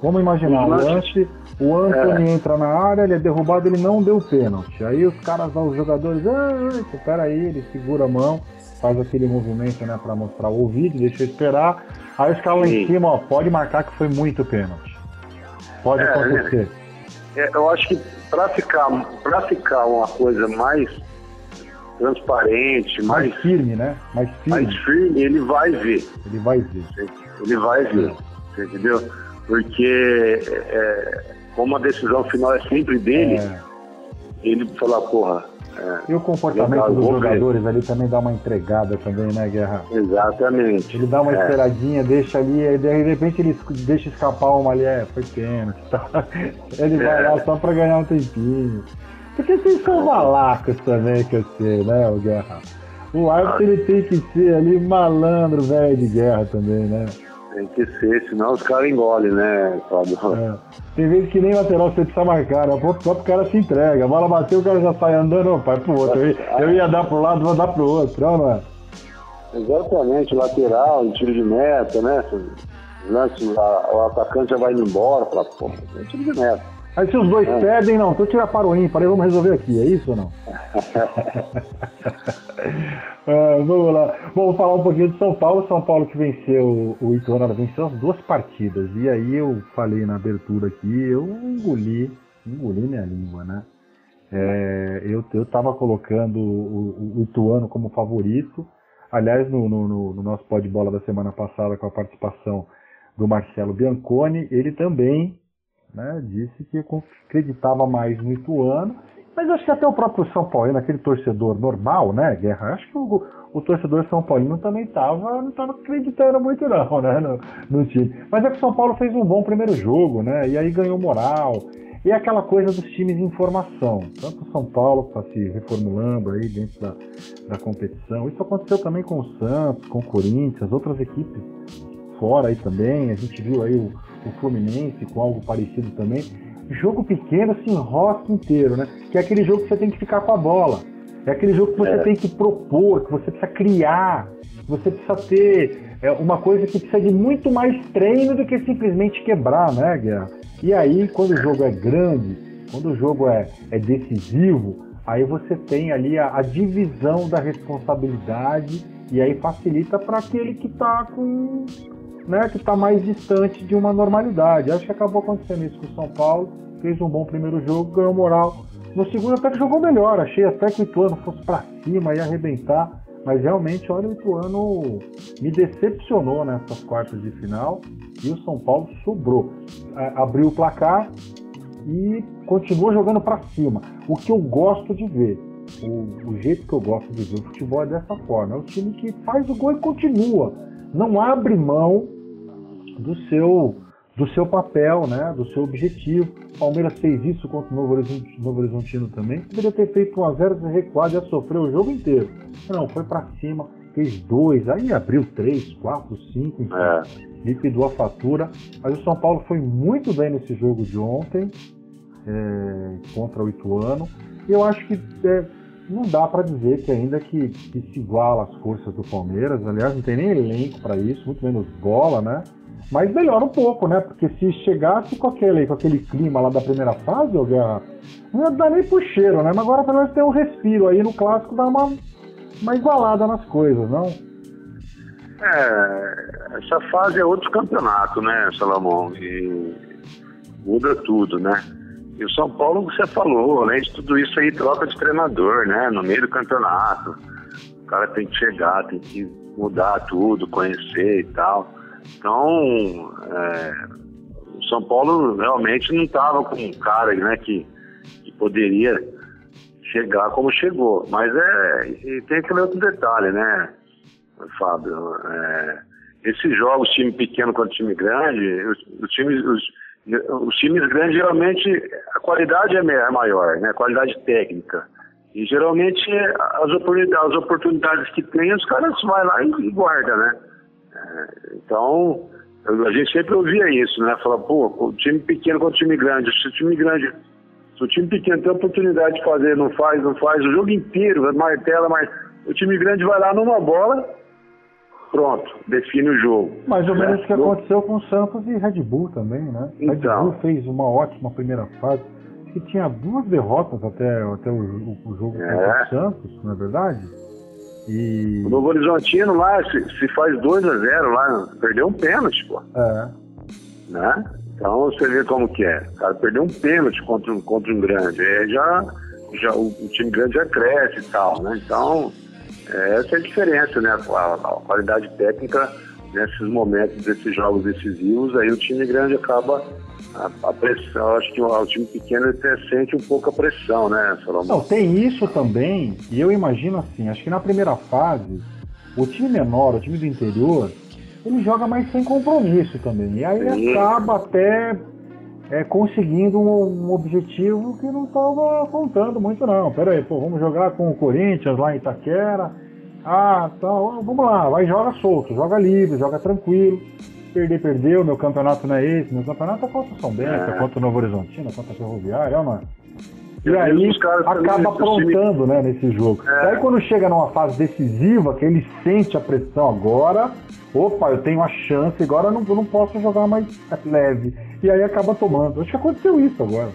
vamos imaginar, o lance, o Anthony é. entra na área, ele é derrubado, ele não deu pênalti. Aí os caras, os jogadores, ah, espera aí, ele segura a mão, faz aquele movimento, né, para mostrar o vídeo, deixa eu esperar. Aí os caras lá em cima, ó, pode marcar que foi muito pênalti. Pode é, acontecer. É, eu acho que para ficar, pra ficar uma coisa mais transparente, mais, mais, firme, né? Mais firme. mais firme, ele vai ver. Ele vai ver. Ele vai ver, é. entendeu? Porque é, como a decisão final é sempre dele, é. ele fala, porra. É, e o comportamento dos jogadores ali também dá uma entregada também, né, Guerra? Exatamente. Ele dá uma é. esperadinha, deixa ali, e de repente ele deixa escapar uma ali, é, foi pênalti. [laughs] Tá? Ele vai lá só pra ganhar um tempinho. Porque vocês são malacos também, que eu sei, né, o Guerra? O árbitro ele tem que ser ali malandro, velho de guerra também, né? Tem que ser, senão os caras engolem, né, Fábio? É. Tem vezes que nem lateral você precisa marcar, né? O próprio cara se entrega. A bola bateu, o cara já sai andando, vai pro outro. Eu, eu ia dar pro lado, vou dar pro outro, não é? Exatamente, lateral, tiro de meta, né? Lance, o atacante já vai indo embora, fala, pô, é tiro de meta. Aí se os dois é. pedem, não, então tira para o ímpar, aí vamos resolver aqui, é isso ou não? [laughs] é, vamos lá. Vamos falar um pouquinho de São Paulo. São Paulo que venceu o Ituano, venceu as duas partidas. E aí eu falei na abertura aqui, eu engoli, engoli minha língua, né? É, eu, eu tava colocando o, o, Ituano como favorito. Aliás, no, no, no nosso pó de bola da semana passada, com a participação do Marcelo Bianconi, ele também né, disse que acreditava mais no Ituano, mas acho que até o próprio São Paulo, aquele torcedor normal, né, Guerra, acho que o, o torcedor São Paulino também estava não estava acreditando muito não, [laughs] né, no, no, time. Mas é que o São Paulo fez um bom primeiro jogo, né, e aí ganhou moral, e é aquela coisa dos times em formação, tanto o São Paulo está se reformulando aí dentro da, da competição, isso aconteceu também com o Santos, com o Corinthians, outras equipes fora aí também, a gente viu aí o o Fluminense com algo parecido também. Jogo pequeno se enrosca inteiro, né? Que é aquele jogo que você tem que ficar com a bola. É aquele jogo que você é. tem que propor, que você precisa criar, que você precisa ter é, uma coisa que precisa de muito mais treino do que simplesmente quebrar, né, Guerra? E aí, quando o jogo é grande, quando o jogo é, é decisivo, aí você tem ali a, a divisão da responsabilidade e aí facilita para aquele que está com né, que está mais distante de uma normalidade. Acho que acabou acontecendo isso com o São Paulo. Fez um bom primeiro jogo, ganhou moral. No segundo até que jogou melhor. Achei até que o Ituano fosse para cima e arrebentar. Mas realmente, olha, o Ituano me decepcionou nessas quartas de final. E o São Paulo sobrou. Abriu o placar e continuou jogando para cima. O que eu gosto de ver. O, o jeito que eu gosto de ver o futebol é dessa forma. É o time que faz o gol e continua não abre mão do seu do seu papel, né, do seu objetivo. O Palmeiras fez isso contra o Novo, Horizonte, Novo Horizontino também. Poderia ter feito 1 a 0 recuado, já sofreu o jogo inteiro. Não, foi para cima, fez dois, aí abriu três, quatro, cinco, enfim, é. liquidou a fatura. Mas o São Paulo foi muito bem nesse jogo de ontem é, contra o Ituano. E eu acho que é, não dá para dizer que ainda que, que, se iguala as forças do Palmeiras, aliás, não tem nem elenco para isso, muito menos bola, né? Mas melhora um pouco, né? Porque se chegasse com aquele, com aquele clima lá da primeira fase, o Guerra, não ia dar nem pro cheiro, né? Mas agora pelo menos tem um respiro aí no clássico, dá uma, uma igualada nas coisas, não? É, essa fase é outro campeonato, né, Salomão? E muda tudo, né? E o São Paulo, você falou, além de tudo isso aí, troca de treinador, né? No meio do campeonato. O cara tem que chegar, tem que mudar tudo, conhecer e tal. Então, é, o São Paulo realmente não estava com um cara né, que, que poderia chegar como chegou. Mas é. E tem aquele outro detalhe, né, Fábio? É, esses jogos, time pequeno contra time grande, os, os times. Os, os times grandes geralmente a qualidade é maior, né? A qualidade técnica. E geralmente as oportunidades, as oportunidades que tem, os caras vão lá e, e guardam, né? É, então, a gente sempre ouvia isso, né? Falar, pô, o time pequeno contra o time grande. Se o time grande, se o time pequeno tem a oportunidade de fazer, não faz, não faz, o jogo inteiro, martela, mas o time grande vai lá numa bola, pronto, define o jogo. Mais ou menos o que aconteceu com o Santos e Red Bull também, né? Então. Red Bull fez uma ótima primeira fase, que tinha duas derrotas até, até o, o jogo É. contra o Santos, não é verdade? E. O Novo Horizontino lá, se, se faz 2 a 0 lá, perdeu um pênalti, pô. É. né? Então você vê como que é. O cara perdeu um pênalti contra, um- contra um grande. Aí já, já o, o time grande já cresce e tal, né? Então, essa é a diferença, né? A, a qualidade técnica nesses momentos desses jogos decisivos, aí o time grande acaba a, a pressão. Acho que o, o time pequeno até sente um pouco a pressão, né, Salomão? Não, tem isso também, e eu imagino assim, acho que na primeira fase, o time menor, o time do interior, ele joga mais sem compromisso também. E aí Sim. acaba até é, conseguindo um, um objetivo que não estava contando muito, não. Pera aí, pô, vamos jogar com o Corinthians lá em Itaquera. Ah, tá, vamos lá, vai joga solto, joga livre, joga tranquilo. Perder, perdeu, meu campeonato não é esse, meu campeonato é contra o São Bento, é. É. contra o Novo Horizontino, é contra a Ferroviária, ó, mano. E E aí os caras também, acaba aprontando, né, nesse jogo. É. Aí quando chega numa fase decisiva, que ele sente a pressão agora, opa, eu tenho a chance, agora eu não, eu não posso jogar mais leve. E aí acaba tomando. Acho que aconteceu isso agora.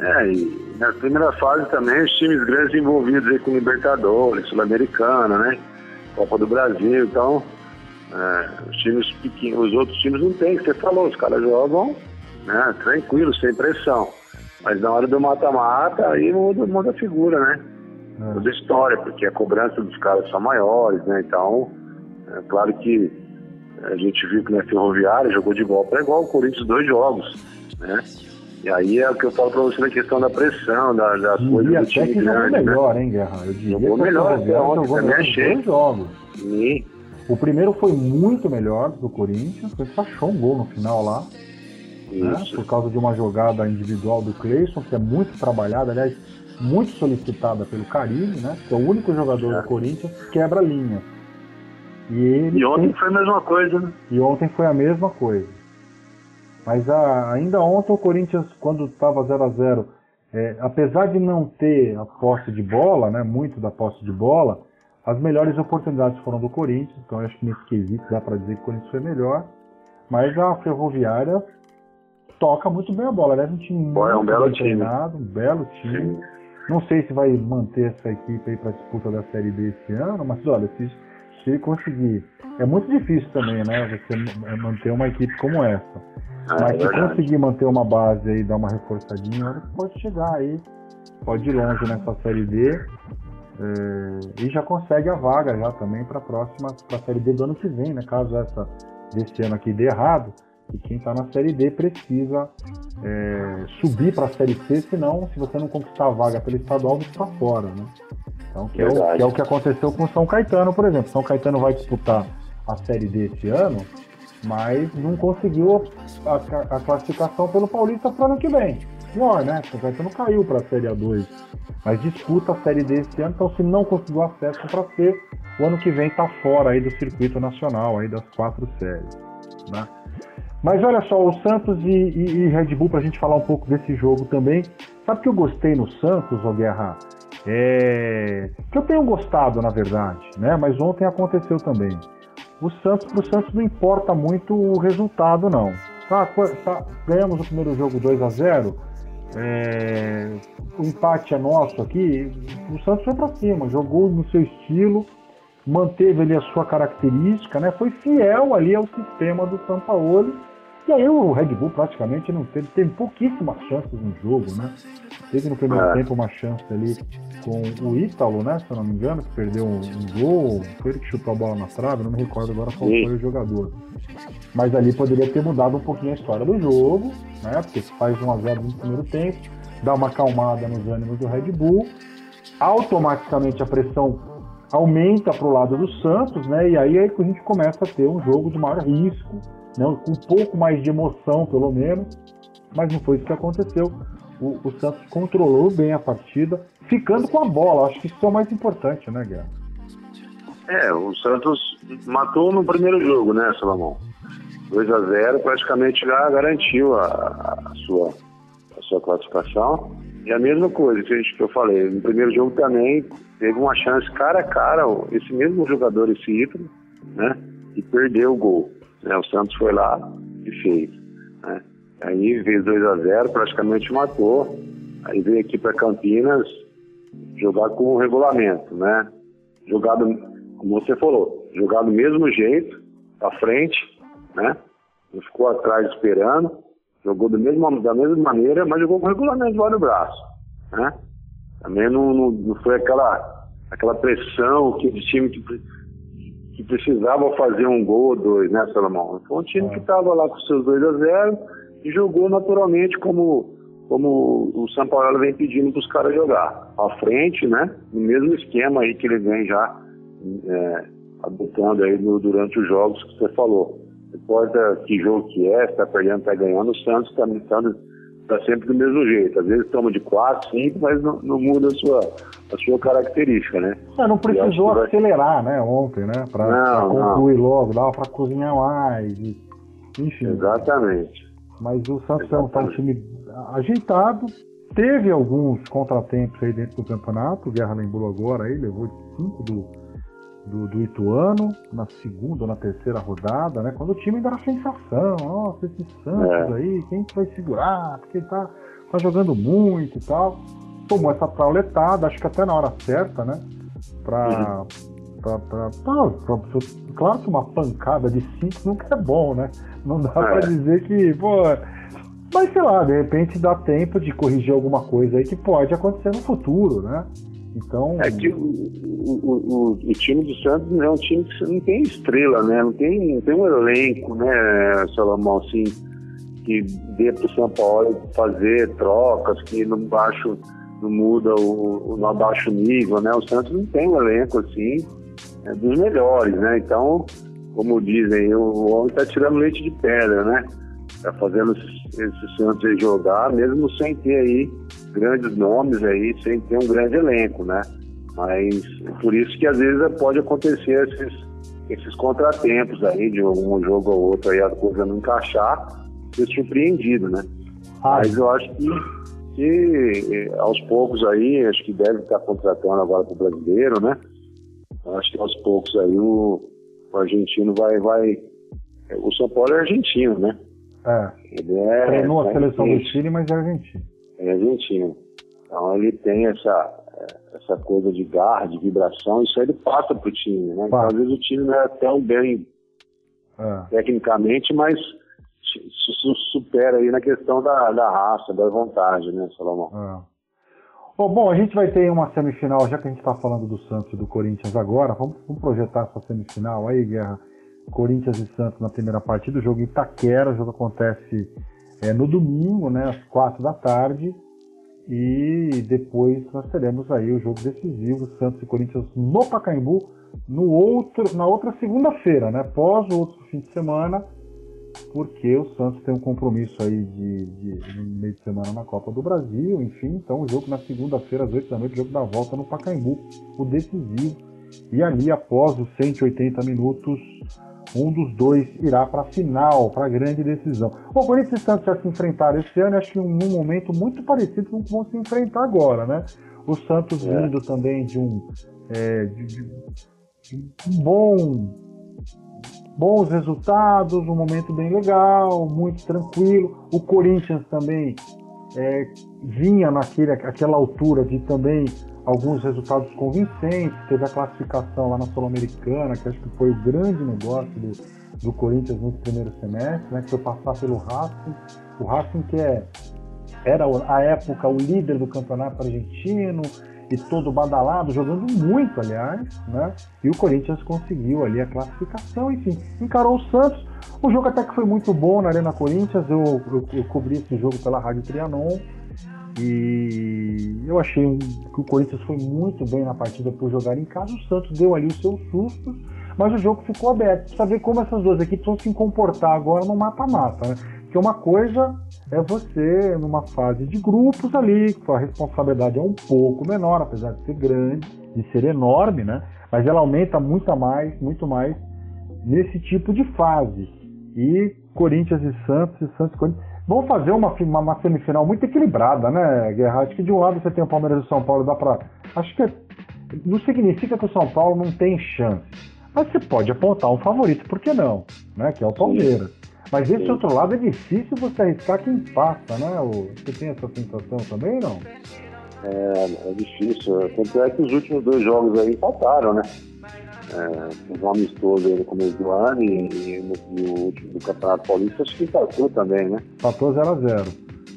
É, e na primeira fase também os times grandes envolvidos aí com Libertadores, Sul-Americana, né? Copa do Brasil, então é, os times pequenos, os outros times não tem, que você falou, os caras jogam né, tranquilo, sem pressão. Mas na hora do mata-mata, aí muda, muda a figura, né? Muda a história, porque a cobrança dos caras são maiores, né? Então, é claro que a gente viu que na Ferroviária jogou de igual para igual o Corinthians dois jogos, né? E aí é o que eu falo pra você na questão da pressão, da, da coisa do time que jogou grande, né? melhor, hein, Guerra? Eu diria Jogou melhor até ontem, jogou também achei. dois jogos. Sim, O primeiro foi muito melhor do Corinthians, ele só achou um gol no final lá. Né, por causa de uma jogada individual do Cleison, que é muito trabalhada, aliás, muito solicitada pelo Carilli, né? Que é o único jogador É. do Corinthians que quebra linha. E ele E ontem tem- foi a mesma coisa, né? e ontem foi a mesma coisa. Mas a- ainda ontem o Corinthians, quando estava 0 a 0 é, apesar de não ter a posse de bola, né, muito da posse de bola, as melhores oportunidades foram do Corinthians, então eu acho que nesse quesito dá para dizer que o Corinthians foi melhor. Mas a Ferroviária toca muito bem a bola, aliás, um time Pô, é um belo bem time. treinado, um belo time. Sim. Não sei se vai manter essa equipe aí para disputa da Série B esse ano, mas olha, se, se conseguir. É muito difícil também, né? Você manter uma equipe como essa. É, mas se verdade. conseguir manter uma base aí, dar uma reforçadinha, olha que pode chegar aí, pode ir longe nessa Série B. é, e já consegue a vaga já também para a próxima, para a Série D do ano que vem, né? Caso essa desse ano aqui dê errado, e quem está na Série D precisa é, subir para a Série C, senão, se você não conquistar a vaga pelo estadual, você está fora, né? Então, que é, o, que é o que aconteceu com o São Caetano, por exemplo. São Caetano vai disputar a Série D esse ano, mas não conseguiu a, a classificação pelo Paulista para o ano que vem. Pior, né? São Caetano caiu para a Série A2, mas disputa a Série D esse ano, então se não conseguiu acesso para C, o ano que vem está fora aí do circuito nacional, aí das quatro séries, né? Mas olha só, o Santos e, e, e Red Bull, para a gente falar um pouco desse jogo também. Sabe que eu gostei no Santos, ô Guerra? É... Que eu tenho gostado, na verdade, né? Mas ontem aconteceu também. O Santos, pro Santos não importa muito o resultado, não. Tá, tá, ganhamos o primeiro jogo 2 a 0 é, o empate é nosso aqui. O Santos foi para cima, jogou no seu estilo, manteve ali a sua característica, né? Foi fiel ali ao sistema do Sampaoli. E aí o Red Bull praticamente não teve, teve pouquíssimas chances no jogo, né? Teve no primeiro É. tempo uma chance ali com o Ítalo, né? Se eu não me engano, que perdeu um, um gol, foi ele que chutou a bola na trave, não me recordo agora qual Sim. foi o jogador. Mas ali poderia ter mudado um pouquinho a história do jogo, né? Porque faz 1 a 0 no primeiro tempo, dá uma acalmada nos ânimos do Red Bull automaticamente a pressão aumenta para o lado do Santos, né? E aí é que a gente começa a ter um jogo de maior risco, né? com um pouco mais de emoção, pelo menos. Mas não foi isso que aconteceu. O, o Santos controlou bem a partida, ficando com a bola. Acho que isso é o mais importante, né, Guerra? É, o Santos matou no primeiro jogo, né, Salomão? 2 a 0 praticamente já garantiu a, a, sua, a sua classificação. E a mesma coisa que, que eu falei, no primeiro jogo também teve uma chance cara a cara, esse mesmo jogador, esse Ítalo, né? E perdeu o gol. Né? O Santos foi lá e fez. Né? Aí fez 2 a 0 praticamente matou. Aí veio aqui para Campinas jogar com o regulamento, né? Jogado, como você falou, jogar do mesmo jeito, à frente, né? Não ficou atrás esperando, jogou do mesmo, da mesma maneira, mas jogou com regulamento lá no braço, né? Também não, não, não, foi aquela, aquela pressão que o time que, que precisava fazer um gol ou dois, né, Salomão? Foi um time que estava lá com seus 2 a 0 e jogou naturalmente como, como o São Paulo vem pedindo para os caras jogar. À frente, né? No mesmo esquema aí que ele vem já é, adotando aí no, durante os jogos que você falou. Não importa que jogo que é, se tá perdendo, tá ganhando, o Santos tá, tá, tá sempre do mesmo jeito. Às vezes toma de 4, 5, mas não, não, muda a sua, a sua característica, né? É, não precisou vai... acelerar, né, ontem, né? Pra, não, pra concluir não. logo, dava pra cozinhar mais, enfim. Exatamente. Mas o Santos é um, tá um time ajeitado, teve alguns contratempos aí dentro do campeonato, o Guerra lembrou agora aí, levou de 5 do do, do Ituano na segunda ou na terceira rodada, né? Quando o time ainda era sensação, nossa, esse Santos é. aí, quem que vai segurar? Porque ele tá, tá jogando muito e tal. Tomou essa trauletada, acho que até na hora certa, né? Pra, uhum. pra, pra, pra, Claro que uma pancada de cinco nunca é bom, né? Não dá é. pra dizer que, pô. Mas sei lá, de repente dá tempo de corrigir alguma coisa aí que pode acontecer no futuro, né? Então. É que o, o, o, o, time do Santos é um time que não tem estrela, né? Não tem, não tem um elenco, né, Salomão, assim, que dê para o São Paulo fazer trocas, que não baixo, não muda o, no abaixo nível, né? O Santos não tem um elenco assim é dos melhores, né? Então, como dizem, o homem está tirando leite de pedra, né? Está fazendo esse, esse Santos jogar, mesmo sem ter aí grandes nomes aí, sem ter um grande elenco, né? Mas por isso que às vezes pode acontecer esses, esses contratempos aí, de um jogo ou outro aí a coisa não encaixar, ser surpreendido, né? Ah. Mas eu acho que, que eh, aos poucos aí, acho que deve estar contratando agora para o brasileiro, né? Acho que aos poucos aí o, o argentino vai, vai. O São Paulo é argentino, né? É. Ele é. Treinou a seleção do Chile, mas é argentino é argentino. Então ele tem essa, essa coisa de garra, de vibração, isso aí ele passa pro time, né? Então, às vezes o time não é tão bem é. tecnicamente, mas supera aí na questão da, da raça, da vontade, né, Salomão? É. Oh, bom, a gente vai ter uma semifinal, já que a gente está falando do Santos e do Corinthians agora, vamos, vamos, projetar essa semifinal aí, Guerra. Corinthians e Santos na primeira partida, o jogo em Itaquera, o jogo acontece é, no domingo, né, às quatro da tarde. E depois nós teremos aí o jogo decisivo, Santos e Corinthians no Pacaembu, no outro, na outra segunda-feira, né? Pós o outro fim de semana, porque o Santos tem um compromisso aí de, de, meio de semana na Copa do Brasil, enfim, então o jogo na segunda-feira às 8 da noite, o jogo da volta no Pacaembu, o decisivo. E ali, após os 180 minutos, um dos dois irá para a final, para a grande decisão. O Corinthians e Santos já se enfrentaram esse ano, acho que num momento muito parecido com o que vão se enfrentar agora, né? O Santos é. vindo também de um, é, de, de, de um bom, bons resultados, um momento bem legal, muito tranquilo. O Corinthians também é, vinha naquele, aquela altura de também alguns resultados convincentes, teve a classificação lá na Sul-Americana, que acho que foi o grande negócio do, do Corinthians no primeiro semestre, né, que foi passar pelo Racing, o Racing que é, era à época o líder do campeonato argentino e todo badalado, jogando muito, aliás, né, e o Corinthians conseguiu ali a classificação, enfim, encarou o Santos, o jogo até que foi muito bom na Arena Corinthians, eu, eu, eu cobri esse jogo pela Rádio Trianon, E eu achei que o Corinthians foi muito bem na partida por jogar em casa. O Santos deu ali o seu susto, mas o jogo ficou aberto. Precisa ver como essas duas equipes vão se comportar agora no mata-mata. Né? Porque uma coisa é você, numa fase de grupos ali, que a responsabilidade é um pouco menor, apesar de ser grande, de ser enorme, né? Mas ela aumenta muito mais, muito mais nesse tipo de fase. E Corinthians e Santos, e Santos e Corinthians Vão fazer uma, uma, uma, semifinal muito equilibrada, né, Guerra? Acho que de um lado você tem o Palmeiras e o São Paulo, dá pra. Acho que não significa que o São Paulo não tem chance. Mas você pode apontar um favorito, por que não? Né? Que é o Palmeiras. Mas esse outro lado é difícil você arriscar quem passa, né? Você tem essa sensação também, não? É, é difícil. Tanto é que os últimos dois jogos aí faltaram, né? é, um amistoso aí no começo do ano e, e, no, e o último do Campeonato Paulista acho que empatou também, né? Empatou 0x0.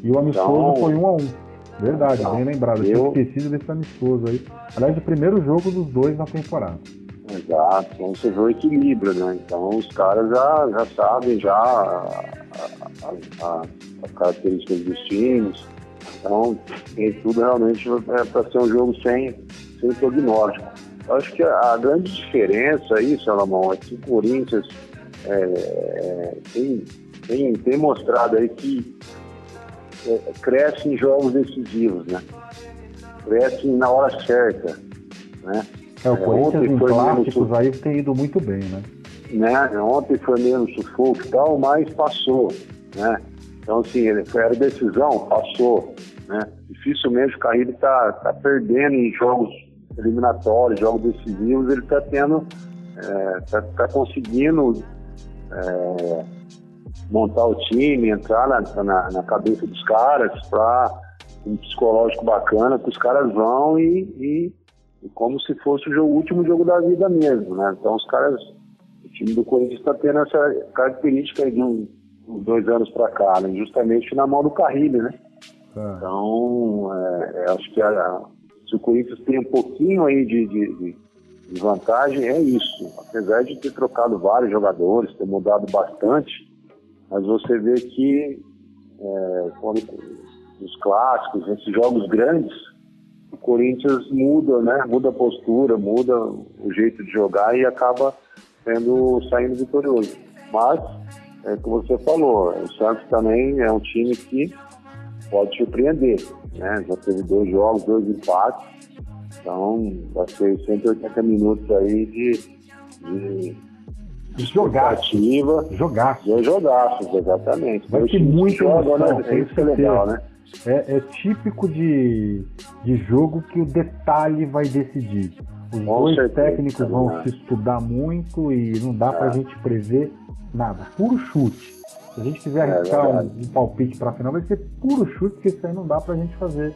E o amistoso então, foi 1x1. Verdade, então, bem lembrado. Eu tinha esquecido desse amistoso aí. Aliás, o primeiro jogo dos dois na temporada. Exato, então você vê o equilíbrio, né? Então os caras já, já sabem já as características dos times. Então tem tudo realmente é, para ser um jogo sem, sem prognóstico. Acho que a grande diferença aí, Salomão, é que o Corinthians é, tem, tem, tem, mostrado aí que é, cresce em jogos decisivos, né? Cresce na hora certa, né? É, o Corinthians em clássicos aí tem ido muito bem, né? né? Ontem foi menos sufoco e tal, mas passou, né? Então, assim, ele foi a decisão, passou, né? Dificilmente o Carrilho está tá perdendo em jogos eliminatórios, jogos decisivos, ele está tendo, é, tá conseguindo é, montar o time, entrar na, na, na cabeça dos caras para um psicológico bacana que os caras vão e, e, e como se fosse o, jogo, o, último jogo da vida mesmo, né? Então os caras, o time do Corinthians está tendo essa característica de uns dois anos para cá, né? justamente na mão do Carrilho, né? Ah. Então, é, é acho que a, se o Corinthians tem um pouquinho aí de, de, de, vantagem, é isso. Apesar de ter trocado vários jogadores, ter mudado bastante, mas você vê que é, quando, os clássicos, esses jogos grandes, o Corinthians muda, né? Muda a postura, muda o jeito de jogar e acaba sendo, saindo vitorioso. Mas, é como você falou, o Santos também é um time que pode surpreender. Né? Já teve dois jogos, dois empates. Então, vai ser 180 minutos aí de, de jogativa. Jogar. De jogaços, exatamente. Vai ter muita emoção, né? É isso que é legal, né? É, é, típico de, de jogo que o detalhe vai decidir. Os Com dois certeza, técnicos vão né? se estudar muito e não dá é. pra gente prever nada. Puro chute. Se a gente quiser é arriscar é, um, um, palpite para a final, vai ser puro chute, porque isso aí não dá para a gente fazer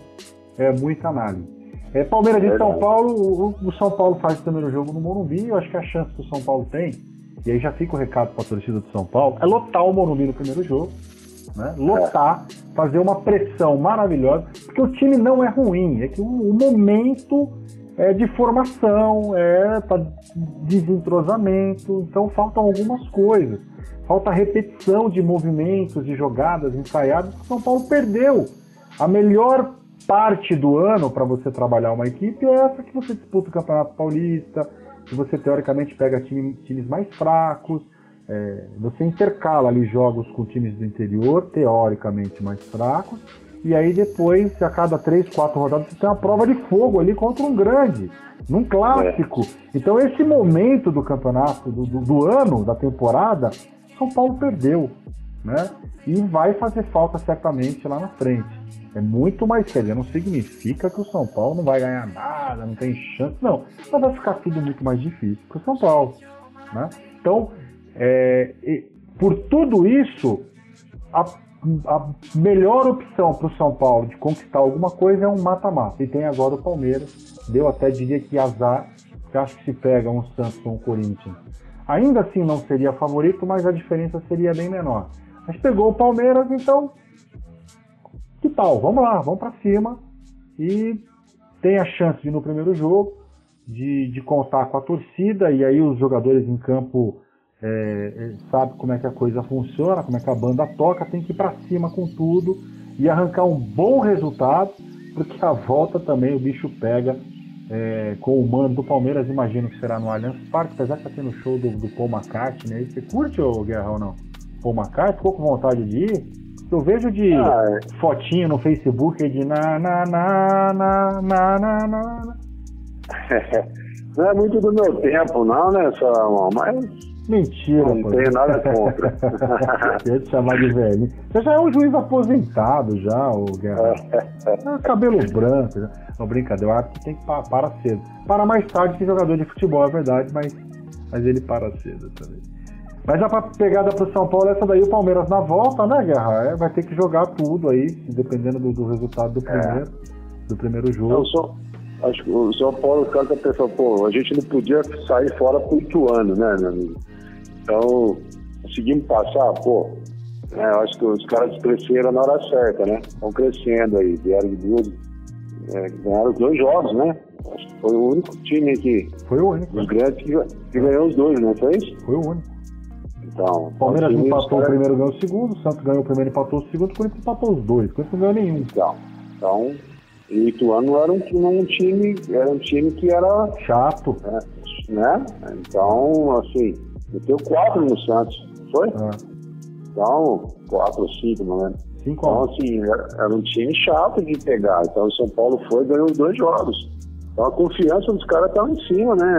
é, muita análise. É, Palmeiras de São Paulo, o, o, São Paulo faz o primeiro jogo no Morumbi, eu acho que a chance que o São Paulo tem, e aí já fica o recado para a torcida do São Paulo, é lotar o Morumbi no primeiro jogo, né? lotar, fazer uma pressão maravilhosa, porque o time não é ruim, é que o, o momento é de formação, é tá, desentrosamento, então faltam algumas coisas falta repetição de movimentos, de jogadas ensaiadas. O São Paulo perdeu. A melhor parte do ano para você trabalhar uma equipe é essa que você disputa o Campeonato Paulista, que você teoricamente pega time, times mais fracos, é, você intercala ali jogos com times do interior, teoricamente mais fracos, e aí depois, a cada três, quatro rodadas, você tem uma prova de fogo ali contra um grande, num clássico. É. Então esse momento do campeonato, do, do, do ano, da temporada, são Paulo perdeu, né? E vai fazer falta certamente lá na frente. É muito mais sério. Não significa que o São Paulo não vai ganhar nada, não tem chance, não. Mas vai ficar tudo muito mais difícil para o São Paulo, né? Então, é, por tudo isso, a, a melhor opção para o São Paulo de conquistar alguma coisa é um mata-mata. E tem agora o Palmeiras. Deu até diria que azar. Que acho que se pega um Santos ou um Corinthians Ainda assim não seria favorito, mas a diferença seria bem menor. Mas pegou o Palmeiras, então que tal? Vamos lá, vamos para cima e tem a chance de no primeiro jogo de, de contar com a torcida e aí os jogadores em campo é, é, sabem como é que a coisa funciona, como é que a banda toca, tem que ir para cima com tudo e arrancar um bom resultado, porque a volta também o bicho pega é, com o mano do Palmeiras, imagino que será no Allianz Parque, apesar que tá tendo show do, do Paul McCartney aí. Você curte, ô Guerra, ou não? Paul McCartney? Ficou com vontade de ir? Eu vejo de ah, é. fotinho no Facebook de na na na na na na na. [laughs] Não é muito do meu tempo, não, né, Salamão? Mas. Mentira, Não tenho nada contra. [laughs] Ia te chamar de velho. Você já é um juiz aposentado, já, o Guerra. [laughs] É, cabelo branco. Já. Não, brincadeira, eu acho que tem que parar cedo. Para mais tarde que jogador de futebol, é verdade, mas, mas ele para cedo também. Mas a pegada pro São Paulo é essa daí, o Palmeiras na volta, né, Guerra? É, vai ter que jogar tudo aí, dependendo do, do resultado do é. primeiro, é. do primeiro jogo. Eu sou, acho que o São Paulo, os caras estão pensando, pô, a gente não podia sair fora por Ituano, né, meu amigo? Então, conseguimos passar, pô, né, acho que os caras cresceram na hora certa, né? Estão crescendo aí, vieram de duas, é, ganharam os dois jogos, né? Acho que foi o único time que. Foi o único. Os grandes que, que ganhou os dois, não foi isso? Foi o único. Então, o Palmeiras empatou o primeiro, ganhou o segundo, o Santos ganhou o primeiro, empatou o segundo, o Corinthians empatou os dois, o Corinthians não ganhou nenhum. Então, então o Ituano era um, um time, era um time que era chato, né? né? Então, assim, meteu quatro no Santos, foi? É. Então, quatro ou cinco, não lembro. Cinco então, assim, era um time chato de pegar. Então, o São Paulo foi e ganhou dois jogos. Então, a confiança dos caras estava em cima, né,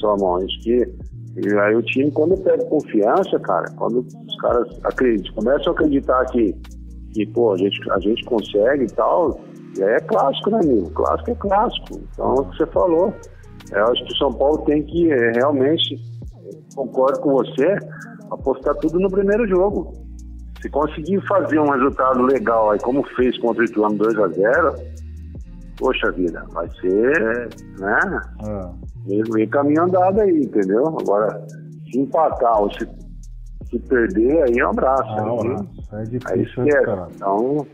Salomão? Acho que e aí o time, quando pega confiança, cara, quando os caras acreditam, começam a acreditar que, que pô, a gente, a gente consegue e tal, e é clássico, né, amigo? Clássico é clássico. Então, é o que você falou. Eu acho que o São Paulo tem que é, realmente, concordo com você, apostar tudo no primeiro jogo. Se conseguir fazer um resultado legal aí, como fez contra o Ituano 2x0, poxa vida, vai ser, né? É meio caminho andado aí, entendeu? Agora, se empatar ou se, se perder, aí é um abraço. Ah, um abraço. É difícil, aí esquece. Né, então,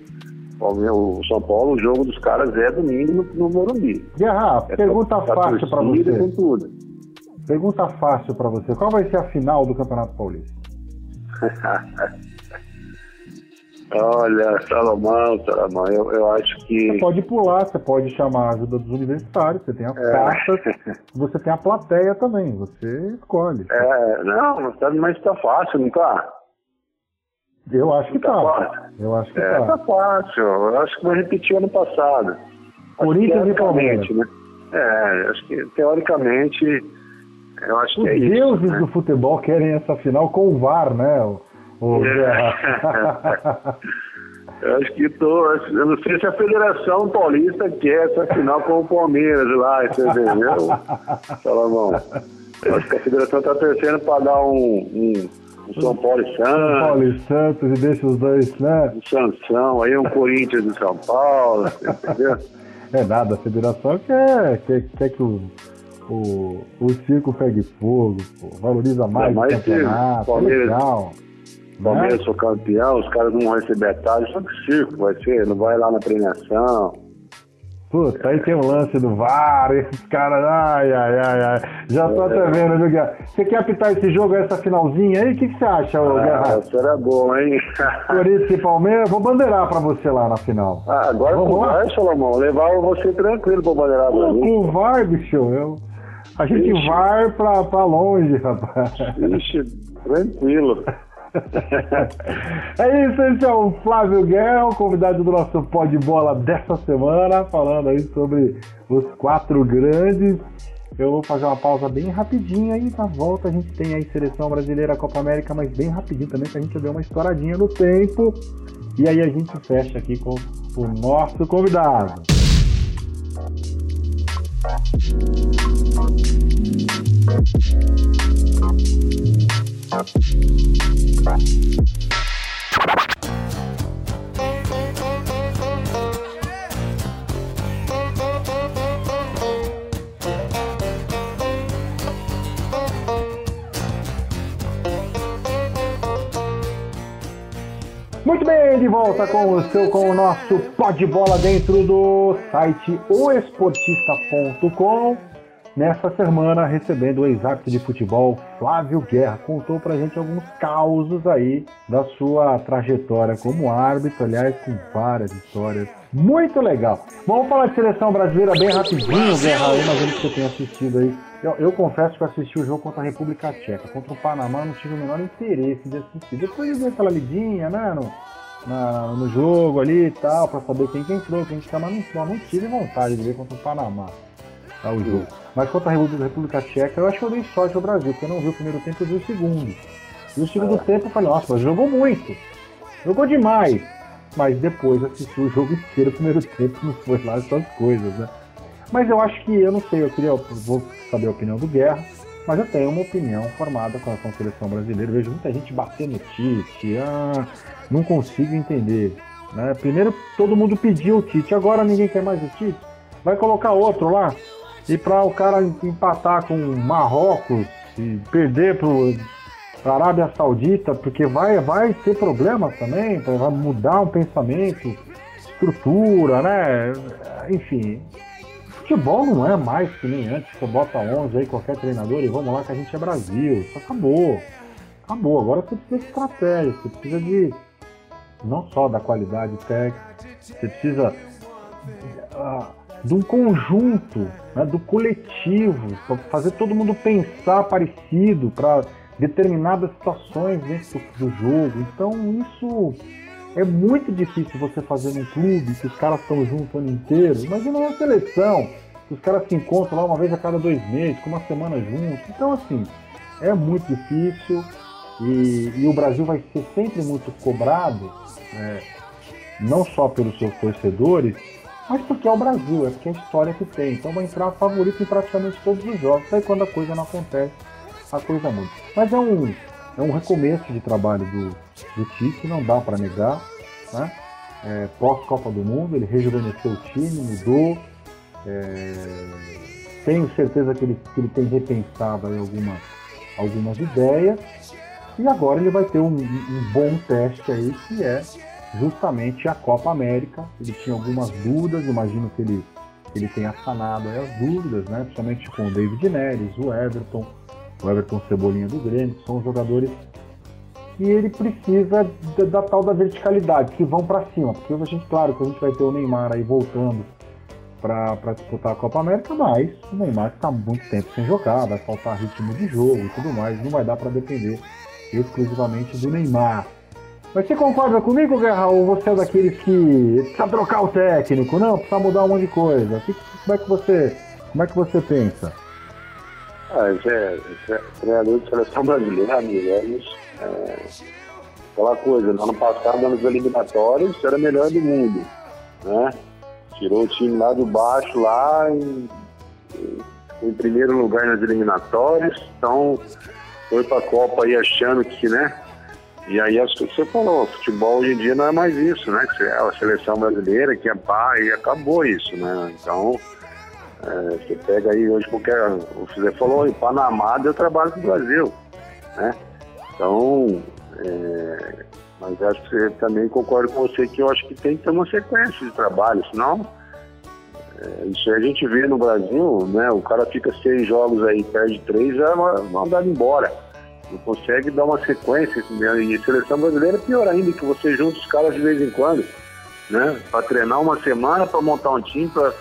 o São Paulo, o jogo dos caras é domingo no, no Morumbi. Guerra, é pergunta fácil para você. Com tudo. Pergunta fácil para você. Qual vai ser a final do Campeonato Paulista? [laughs] Olha, Salomão, Salomão, eu, eu acho que. Você pode pular, você pode chamar a ajuda dos universitários, você tem as é. cartas, [laughs] você tem a plateia também, você escolhe. É, não, mas tá fácil, não tá? Eu acho que tá. tá. Eu acho que é, tá. Tá fácil, eu acho que vai repetir ano passado. Corinthians e Palmeiras. Né? É, acho que teoricamente. Eu acho Os que é deuses isso, né? do futebol querem essa final com o VAR, né? [laughs] eu acho que tô. Eu não sei se a Federação Paulista quer essa final com o Palmeiras lá, entendeu? Salomão. Acho que a Federação está torcendo para dar um, um, um, São Paulo e Santos. São Paulo e Santos e deixa os dois, né? Um Sansão, aí um Corinthians de São Paulo, [laughs] entendeu? É nada, a federação quer, quer, quer que o, o, o circo pegue fogo, pô, valoriza mais o campeonato, Palmeiras, é legal. Palmeiras é. for campeão, os caras não vão receber atalho, só que circo vai ser, não vai lá na premiação. Puta, aí tem o lance do VAR, esses caras, ai, ai, ai, ai. Já tô é. até vendo, viu, Guerra? Você quer apitar esse jogo, essa finalzinha aí? O que, que você acha, ô, ah, Guerra? Isso era bom, hein? Corinthians e Palmeiras, vou bandeirar pra você lá na final. Ah, agora Vamos com o VAR, Solomão, levar você tranquilo pra bandeirar pra mim. Com o VAR, bicho, eu... A gente Ixi. vai pra, pra longe, rapaz. Ixi, tranquilo [laughs] [laughs] é isso, esse é o Flávio Guerra, convidado do nosso pó de bola dessa semana, falando aí sobre os quatro grandes. Eu vou fazer uma pausa bem rapidinha e na volta a gente tem aí seleção brasileira, Copa América, mas bem rapidinho também, pra gente dar uma estouradinha no tempo. E aí a gente fecha aqui com o nosso convidado. Muito bem, de volta com o seu, com o nosso pó de bola dentro do site oesportista.com nessa semana recebendo o ex-árbitro de futebol Flávio Guerra. Contou pra gente alguns causos aí da sua trajetória como árbitro, aliás, com várias histórias. Muito legal. Vamos falar de seleção brasileira bem rapidinho, Guerra. Eu imagino que você tenha assistido aí. Eu, eu, confesso que eu assisti o jogo contra a República Tcheca. Contra o Panamá não tive o menor interesse de assistir. Depois eu dei aquela lidinha, né? No, na, no jogo ali e tal, pra saber quem que entrou, quem que tá, mas não, não tive vontade de ver contra o Panamá tá, o jogo. Mas contra a República Tcheca, eu acho que eu dei sorte ao Brasil, porque eu não vi o primeiro tempo e vi o segundo. E o segundo é. tempo eu falei, nossa, mas jogou muito. Jogou demais. Mas depois assisti o jogo inteiro, o primeiro tempo não foi lá essas coisas, né? Mas eu acho que, eu não sei, eu queria, eu vou saber a opinião do Guerra, mas eu tenho uma opinião formada com a seleção brasileira. Eu vejo muita gente batendo no Tite, ah, não consigo entender. Né? Primeiro todo mundo pediu o Tite, agora ninguém quer mais o Tite. Vai colocar outro lá. E para o cara empatar com Marrocos e perder a Arábia Saudita, porque vai, vai ter problemas também, vai mudar o pensamento, estrutura, né? Enfim, futebol não é mais que nem antes, você bota 11 aí, qualquer treinador e vamos lá que a gente é Brasil. Isso acabou. Acabou. Agora você precisa de estratégia, você precisa de não só da qualidade técnica, você precisa uh, de um conjunto, né, do coletivo, para fazer todo mundo pensar parecido para determinadas situações dentro do jogo. Então isso é muito difícil você fazer num clube que os caras estão juntos o ano inteiro. Imagina uma seleção, que os caras se encontram lá uma vez a cada dois meses, com uma semana juntos. Então, assim, é muito difícil e, e o Brasil vai ser sempre muito cobrado, né, não só pelos seus torcedores, mas porque é o Brasil, é porque é a história que tem. Então vai entrar favorito em praticamente todos os jogos. Aí quando a coisa não acontece, a coisa muda. Mas é um, é um recomeço de trabalho do, do Tite, não dá para negar. Né? É, Pós-Copa do Mundo, ele rejuvenesceu o time, mudou. É, tenho certeza que ele, que ele tem repensado alguma, algumas ideias. E agora ele vai ter um, um bom teste aí, que é justamente a Copa América. Ele tinha algumas dúvidas, imagino que ele, ele tenha sanado as dúvidas, né? principalmente com o David Neres, o Everton, o Everton Cebolinha do Grêmio, que são jogadores que ele precisa da, da tal da verticalidade, que vão para cima, porque a gente, claro que a gente vai ter o Neymar aí voltando para disputar a Copa América, mas o Neymar está muito tempo sem jogar, vai faltar ritmo de jogo e tudo mais, não vai dar para depender exclusivamente do Neymar. Mas você concorda comigo, Guerra, ou você é daqueles que precisa trocar o técnico? Não, precisa mudar um monte de coisa. Como é que você, como é que você pensa? Ah, é, é, treinador de seleção brasileira, amigos, é, aquela coisa, no ano passado, nos eliminatórios, era melhor do mundo, né? Tirou o time lá do baixo, lá em, em primeiro lugar nas eliminatórias, então foi pra Copa aí achando que, né? E aí que você falou, futebol hoje em dia não é mais isso, né? Que é a seleção brasileira que é pá e acabou isso, né? Então, é, você pega aí hoje qualquer. Você falou, em Panamá deu trabalho pro Brasil, né? Então, é, mas acho que também concordo com você que eu acho que tem que ter uma sequência de trabalho, senão é, isso aí a gente vê no Brasil, né? O cara fica seis jogos aí, perde três, é mandado embora não consegue dar uma sequência. E a seleção brasileira é pior ainda, que você junta os caras de vez em quando, né? Para treinar uma semana, para montar um time, pra...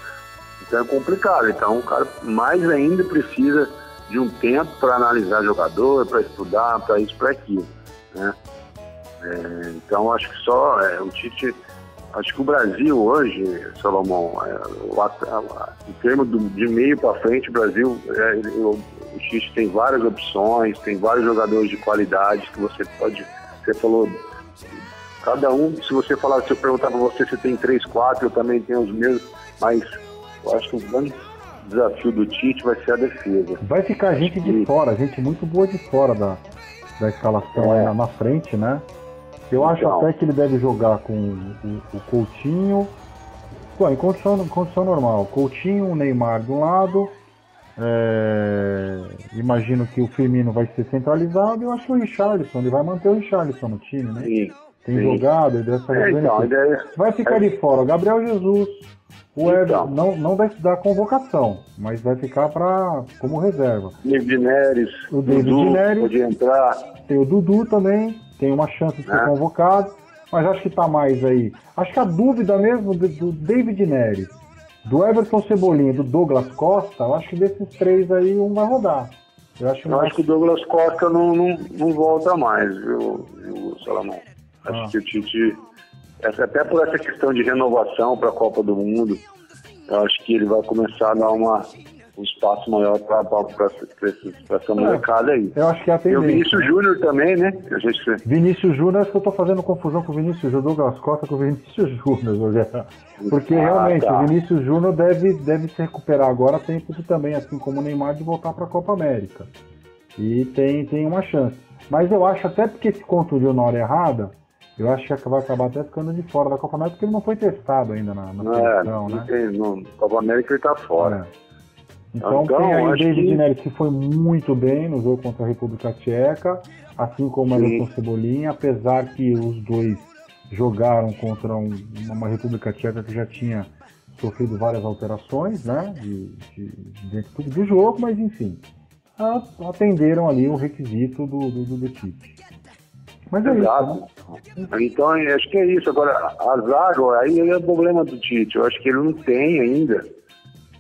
então é complicado. Então o cara mais ainda precisa de um tempo para analisar jogador, para estudar, para isso, para aquilo, né? É, então acho que só é, o Tite Acho que o Brasil hoje, Salomão, é, em termos de meio para frente, o Brasil, é, o, o X tem várias opções, tem vários jogadores de qualidade que você pode. Você falou, cada um, se você falar, se eu perguntar para você se tem três, quatro, eu também tenho os meus, mas eu acho que o grande desafio do Tite vai ser a defesa. Vai ficar gente de fora, gente muito boa de fora da, da escalação é. aí na frente, né? Eu acho então. até que ele deve jogar com o, o Coutinho. Bom, em condição, condição normal. Coutinho, o Neymar de um lado. É, imagino que o Firmino vai ser centralizado. Eu acho que o Richarlison, ele vai manter o Richarlison no time, né? Sim, tem Sim. jogado, ele deve estar É, então, a aqui. ideia Vai ficar de fora Gabriel Jesus, o Então. Everton, não, não vai dar convocação, mas vai ficar pra, como reserva. David Neres, O David Dudu, Neres. pode entrar. Tem o Dudu também, tem uma chance de ser É. convocado, mas acho que tá mais aí. Acho que a dúvida mesmo do, David Neres, do Everton Cebolinha e do Douglas Costa, eu acho que desses três aí um vai rodar. Eu acho que Eu acho que o Douglas Costa não, não, não volta mais, viu, viu Salomão? Acho Ah. que o Tite, até por essa questão de renovação para a Copa do Mundo, eu acho que ele vai começar a dar uma, um espaço maior para essa molecada aí. eu acho que é a E o tendência. Vinícius Júnior também, né? A gente, Vinícius Júnior, acho que eu tô fazendo confusão com o Vinícius Júnior, Douglas Costa com o Vinícius [laughs] Júnior. Porque Ah, realmente tá. o Vinícius Júnior deve, deve se recuperar agora a tempo de também, assim como o Neymar, de voltar para a Copa América. E tem, tem uma chance. Mas eu acho até porque se contundiu na hora errada, eu acho que vai acabar até ficando de fora da Copa América, porque ele não foi testado ainda na, na é, seleção, não né? tem, no Copa América ele tá fora. É. Então, Então, tem aí o David que- Neres que foi muito bem no jogo contra a República Tcheca, assim como Sim. Everton Cebolinha, apesar que os dois jogaram contra um- uma República Tcheca que já tinha sofrido várias alterações, né, de, de, dentro do jogo, mas enfim, atenderam ali o requisito do, do, do, do Tite. Mas é Exato. isso, né? Então, acho que é isso. Agora, a zaga, aí é o problema do Tite. Eu acho que ele não tem ainda.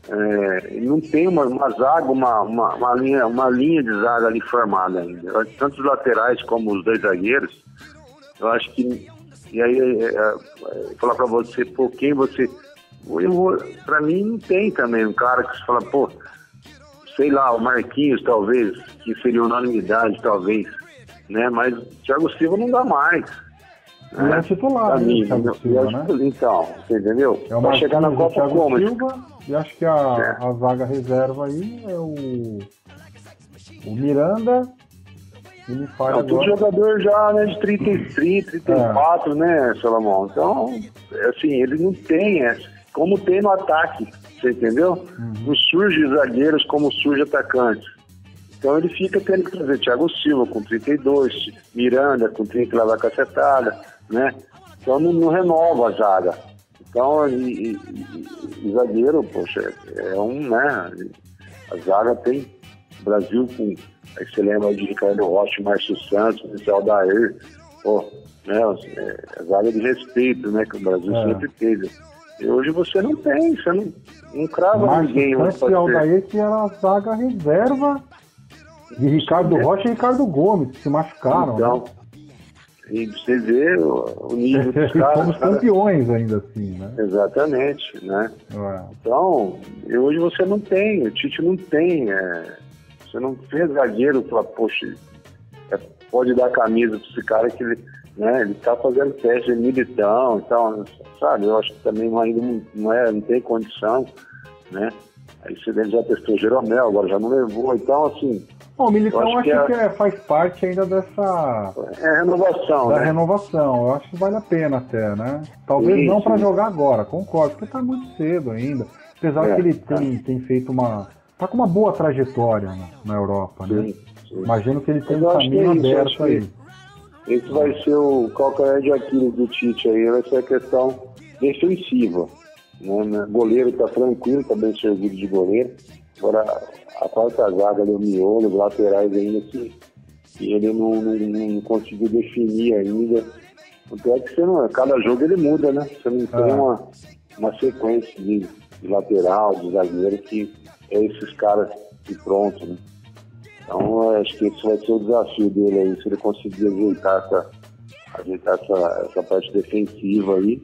É, não tem uma, uma zaga, uma, uma, uma linha, uma linha de zaga ali formada ainda. Tanto os laterais como os dois zagueiros. Eu acho que. E aí, é, é, é, falar pra você, pô, quem você. Pra mim, não tem também um cara que você fala, pô, sei lá, o Marquinhos, talvez, que seria unanimidade, talvez, né? Mas o Thiago Silva não dá mais. Ele é titular, né, mim, eu- Silva, né? Então, você entendeu? É Vai chegar na Copa como? Silva, e acho que a, É. a zaga reserva aí é o, o Miranda. Ele faz todo agora. jogador já né, de 33, 34, né, Salomão? Então, assim, ele não tem, é, como tem no ataque, você entendeu? Não surge zagueiros como surge atacantes. Então ele fica tendo que trazer Thiago Silva com 32, Miranda com 30 lá da cacetada, né? Então não, não renova a zaga. Então, e, e- e- zagueiro, poxa, é um, né? A zaga tem Brasil com. Aí você lembra de Ricardo Rocha, Márcio Santos, Michel Daer, pô, né? é, A zaga de respeito, né? Que o Brasil É. sempre teve. E hoje você não tem, você não, não crava ninguém Márcio pra ser. Aldair, que era a zaga reserva de Ricardo Rocha e Ricardo Gomes, que se machucaram. Então, né? E você vê o, o nível dos [laughs] caras. fomos cara. campeões ainda assim, né? Exatamente, né? É. Então, hoje você não tem, o Tite não tem. é, você não fez zagueiro para, poxa, é, pode dar camisa para esse cara que ele, né, ele tá fazendo teste de militão, então, sabe, eu acho que também ainda não, não, é, não tem condição, né? Aí você já testou o Jeromel, agora já não levou, então assim, Bom, o Militão Eu acho acho que, que é- faz parte ainda dessa é renovação, da né? renovação. Eu acho que vale a pena até, né? Talvez Sim, não para jogar agora, concordo, porque tá muito cedo ainda. Apesar É, que ele é. tem, tem feito uma. tá com uma boa trajetória na, na Europa, né? Sim, sim. Imagino que ele tem um que é caminho isso, aberto aí. Esse vai ser o calcanhar de Aquiles do Tite aí, vai ser a questão defensiva. Né? né? Goleiro está tranquilo, está bem servido de goleiro. Agora, a quarta zaga ali, o miolo, os laterais ainda que, que ele não, não, não conseguiu definir ainda. O pior é que você não, cada jogo ele muda, né? Você não tem É. uma, uma sequência de, de lateral, de zagueiro, que é esses caras de pronto, né? Então, acho que esse vai ser o desafio dele aí, se ele conseguir ajeitar essa, ajeitar essa, essa parte defensiva aí.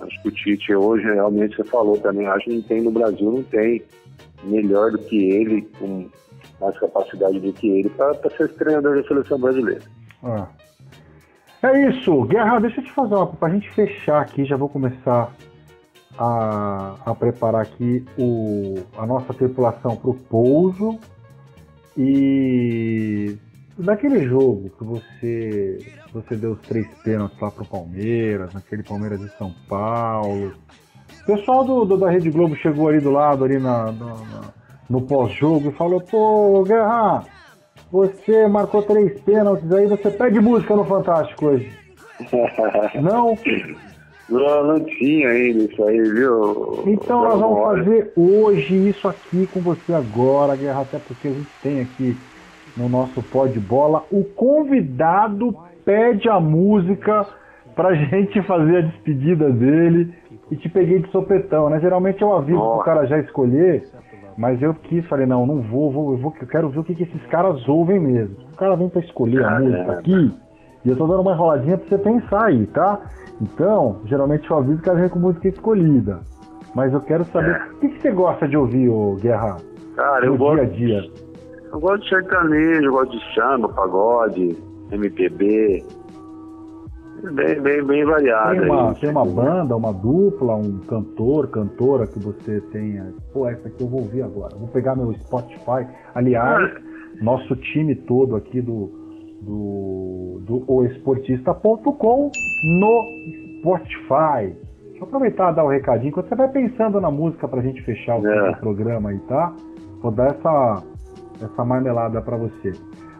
Acho que o Tite hoje, realmente, você falou também, acho que não tem no Brasil, não tem melhor do que ele, com mais capacidade do que ele, para ser treinador da seleção brasileira. Ah. É isso, Guerra, deixa eu te fazer uma. Pra gente fechar aqui, já vou começar a, a preparar aqui o, a nossa tripulação pro pouso. E naquele jogo que você, você deu os três pênaltis lá pro Palmeiras, naquele Palmeiras de São Paulo. O pessoal do, do- da Rede Globo chegou ali do lado, ali na, na- na- no pós-jogo, e falou, pô, Guerra, você marcou três pênaltis aí, você pede música no Fantástico hoje. [laughs] Não? Não, não tinha ainda isso aí, viu? Então nós vamos fazer hoje isso aqui com você agora, Guerra, até porque a gente tem aqui no nosso pó de bola o convidado pede a música pra [laughs] gente fazer a despedida dele e te peguei de sopetão, né? Geralmente eu aviso Nossa. pro cara já escolher, mas eu quis, falei, não, não vou, vou, eu vou, eu quero ver o que, que esses caras ouvem mesmo. O cara vem pra escolher a Caramba. música aqui, e eu tô dando uma enroladinha pra você pensar aí, tá? Então, geralmente eu aviso que ela vem com música escolhida. Mas eu quero saber, É. o que, que você gosta de ouvir, ô Guerra? Cara, eu gosto, dia a dia. eu gosto de sertanejo, eu gosto de samba, pagode, MPB. Bem, bem, bem variado. Tem uma, aí. tem uma banda, uma dupla, um cantor, cantora que você tenha. Pô, essa aqui eu vou ouvir agora. Vou pegar meu Spotify. Aliás, nosso time todo aqui do, do, do oesportista.com no Spotify. Deixa eu aproveitar e dar o recadinho. Enquanto você vai pensando na música pra gente fechar o É. programa aí, tá? Vou dar essa, essa marmelada pra você.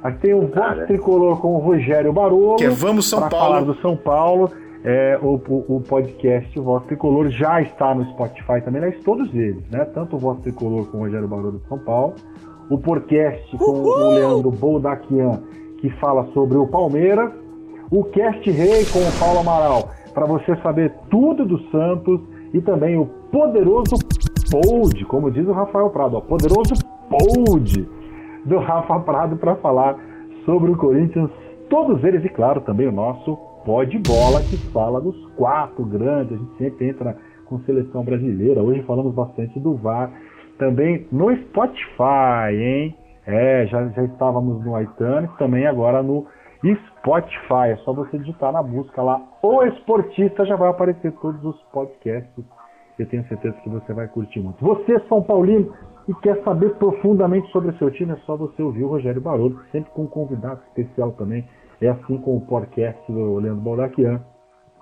Aqui tem o Voz Cara. Tricolor com o Rogério Barolo. Que é Vamos São Paulo. falar do São Paulo, é, o, o, o podcast Voz Tricolor já está no Spotify também, aliás, todos eles, né? Tanto o Voz Tricolor com o Rogério Barolo de São Paulo, o podcast com o Leandro Boldaquian, que fala sobre o Palmeiras, o Cast Rei com o Paulo Amaral, para você saber tudo do Santos, e também o poderoso Pod, como diz o Rafael Prado, ó, poderoso Pod do Rafa Prado para falar sobre o Corinthians, todos eles, e claro, também o nosso pó de bola que fala dos quatro grandes, a gente sempre entra com seleção brasileira, hoje falamos bastante do VAR, também no Spotify, hein? É, já, já estávamos no iTunes, também agora no Spotify, é só você digitar na busca lá, o esportista, já vai aparecer todos os podcasts. Eu tenho certeza que você vai curtir muito. Você, São Paulino, e quer saber profundamente sobre o seu time, é só você ouvir o Rogério Barolo, sempre com um convidado especial também. É assim com o podcast do Leandro Baldaquian,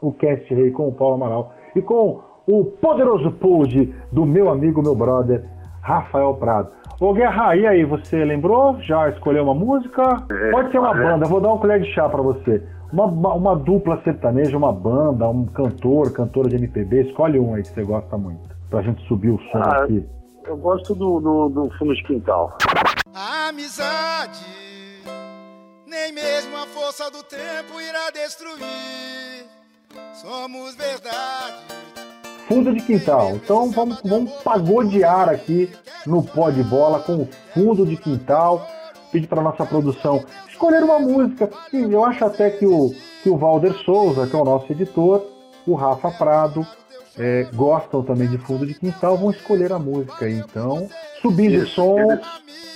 o Cast Rei com o Paulo Amaral e com o poderoso pod do meu amigo, meu brother, Rafael Prado. Ô Guerra, e aí, você lembrou? Já escolheu uma música? É, Pode ser uma é. banda, vou dar um colher de chá pra você. Uma, uma, uma dupla sertaneja, uma banda, um cantor, cantora de MPB, escolhe um aí que você gosta muito. Pra gente subir o som Ah, aqui. Eu gosto do, do, do fundo de quintal. A amizade, nem mesmo a força do tempo irá destruir. Somos verdade. Fundo de quintal. Então vamos, vamos pagodear aqui no pó de bola com o fundo de quintal. Pedir para nossa produção escolher uma música. E eu acho até que o, que o Valder Souza, que é o nosso editor, o Rafa Prado, é, gostam também de fundo de quintal, vão escolher a música aí. Então, subindo o som.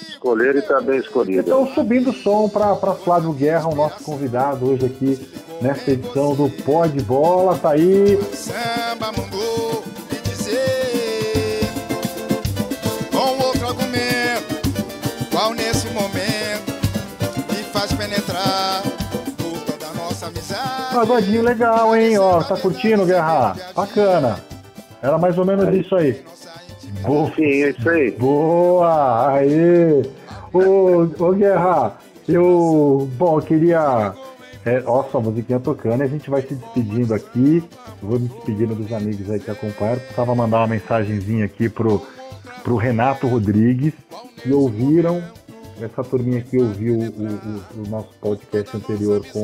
Escolher e tá bem escolhido. Então, subindo o som para Flávio Guerra, o nosso convidado hoje aqui nessa edição do Pó de Bola. Tá aí. Samba mandou me dizer com outro argumento, qual nesse momento me faz penetrar Pagodinho legal, hein? Ó, tá curtindo, Guerra? Bacana. Era mais ou menos isso aí. Boa. Sim, é isso aí. Boa! Aê! Ô, ô Guerra, eu. Bom, eu queria. É, ó, só a musiquinha tocando e a gente vai se despedindo aqui. Eu vou me despedindo dos amigos aí que acompanharam. Precisava mandar uma mensagenzinha aqui pro, pro Renato Rodrigues, que ouviram. Essa turminha aqui ouviu o, o- o nosso podcast anterior com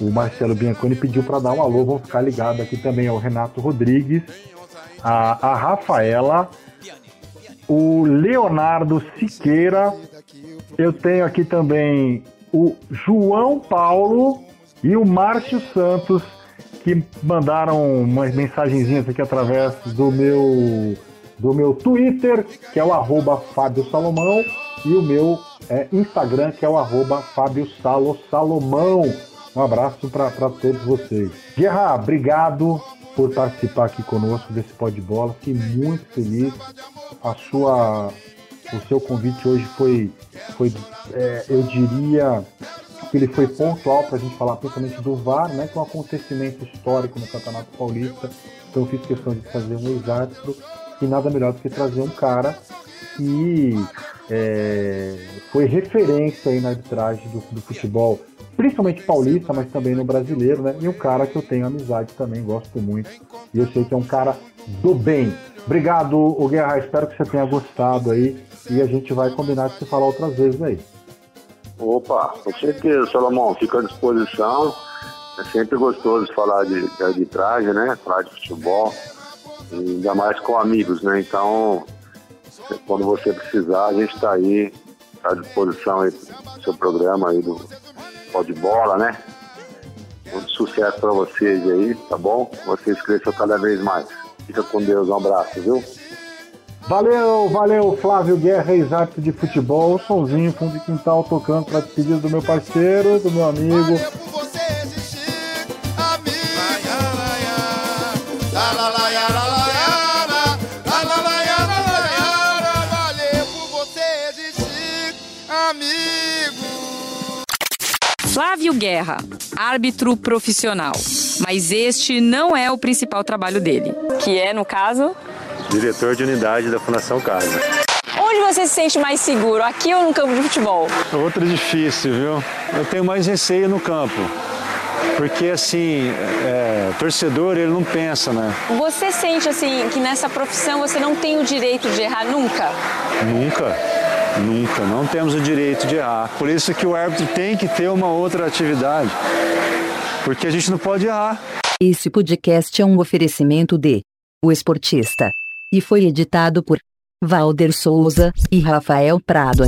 o Marcelo Bianconi pediu para dar um alô, vão ficar ligados aqui também ao Renato Rodrigues, a, a Rafaela, o Leonardo Siqueira, eu tenho aqui também o João Paulo e o Márcio Santos, que mandaram umas mensagenzinhas aqui através do meu do meu Twitter, que é o arroba Fábio Salomão, e o meu é, Instagram, que é o arroba Fábio Salo Salomão. Um abraço para todos vocês. Guerra, obrigado por participar aqui conosco desse pó de bola. Fiquei muito feliz. A sua, o seu convite hoje foi, foi é, eu diria que ele foi pontual para a gente falar principalmente do VAR, né, que é um acontecimento histórico no Campeonato Paulista. Então eu fiz questão de fazer um exato e nada melhor do que trazer um cara que é, foi referência aí na arbitragem do, do futebol principalmente paulista, mas também no brasileiro, né? E um cara que eu tenho amizade também, gosto muito. E eu sei que é um cara do bem. Obrigado, o Guerra. Espero que você tenha gostado aí. E a gente vai combinar de se falar outras vezes aí. Opa, com certeza, Salomão. Fico à disposição. É sempre gostoso falar de, de arbitragem, né? Falar de futebol. E ainda mais com amigos, né? Então, quando você precisar, a gente está aí à disposição aí do seu programa aí do Pode Bola, né? Muito sucesso para vocês aí, tá bom? Vocês cresçam cada vez mais. Fica com Deus, um abraço, viu? Valeu, valeu, Flávio Guerra, ex de futebol, somzinho, fundo de quintal, tocando para despedir do meu parceiro, do meu amigo. Flávio Guerra, árbitro profissional. Mas este não é o principal trabalho dele. Que é, no caso? Diretor de unidade da Fundação Casa. Onde você se sente mais seguro, aqui ou no campo de futebol? Outra difícil, viu? Eu tenho mais receio no campo. Porque assim, é, torcedor ele não pensa, né? Você sente assim que nessa profissão você não tem o direito de errar nunca? Nunca. Nunca, não temos o direito de errar. Por isso que o árbitro tem que ter uma outra atividade, porque a gente não pode errar. Esse podcast é um oferecimento de O Esportista e foi editado por Valder Souza e Rafael Prado.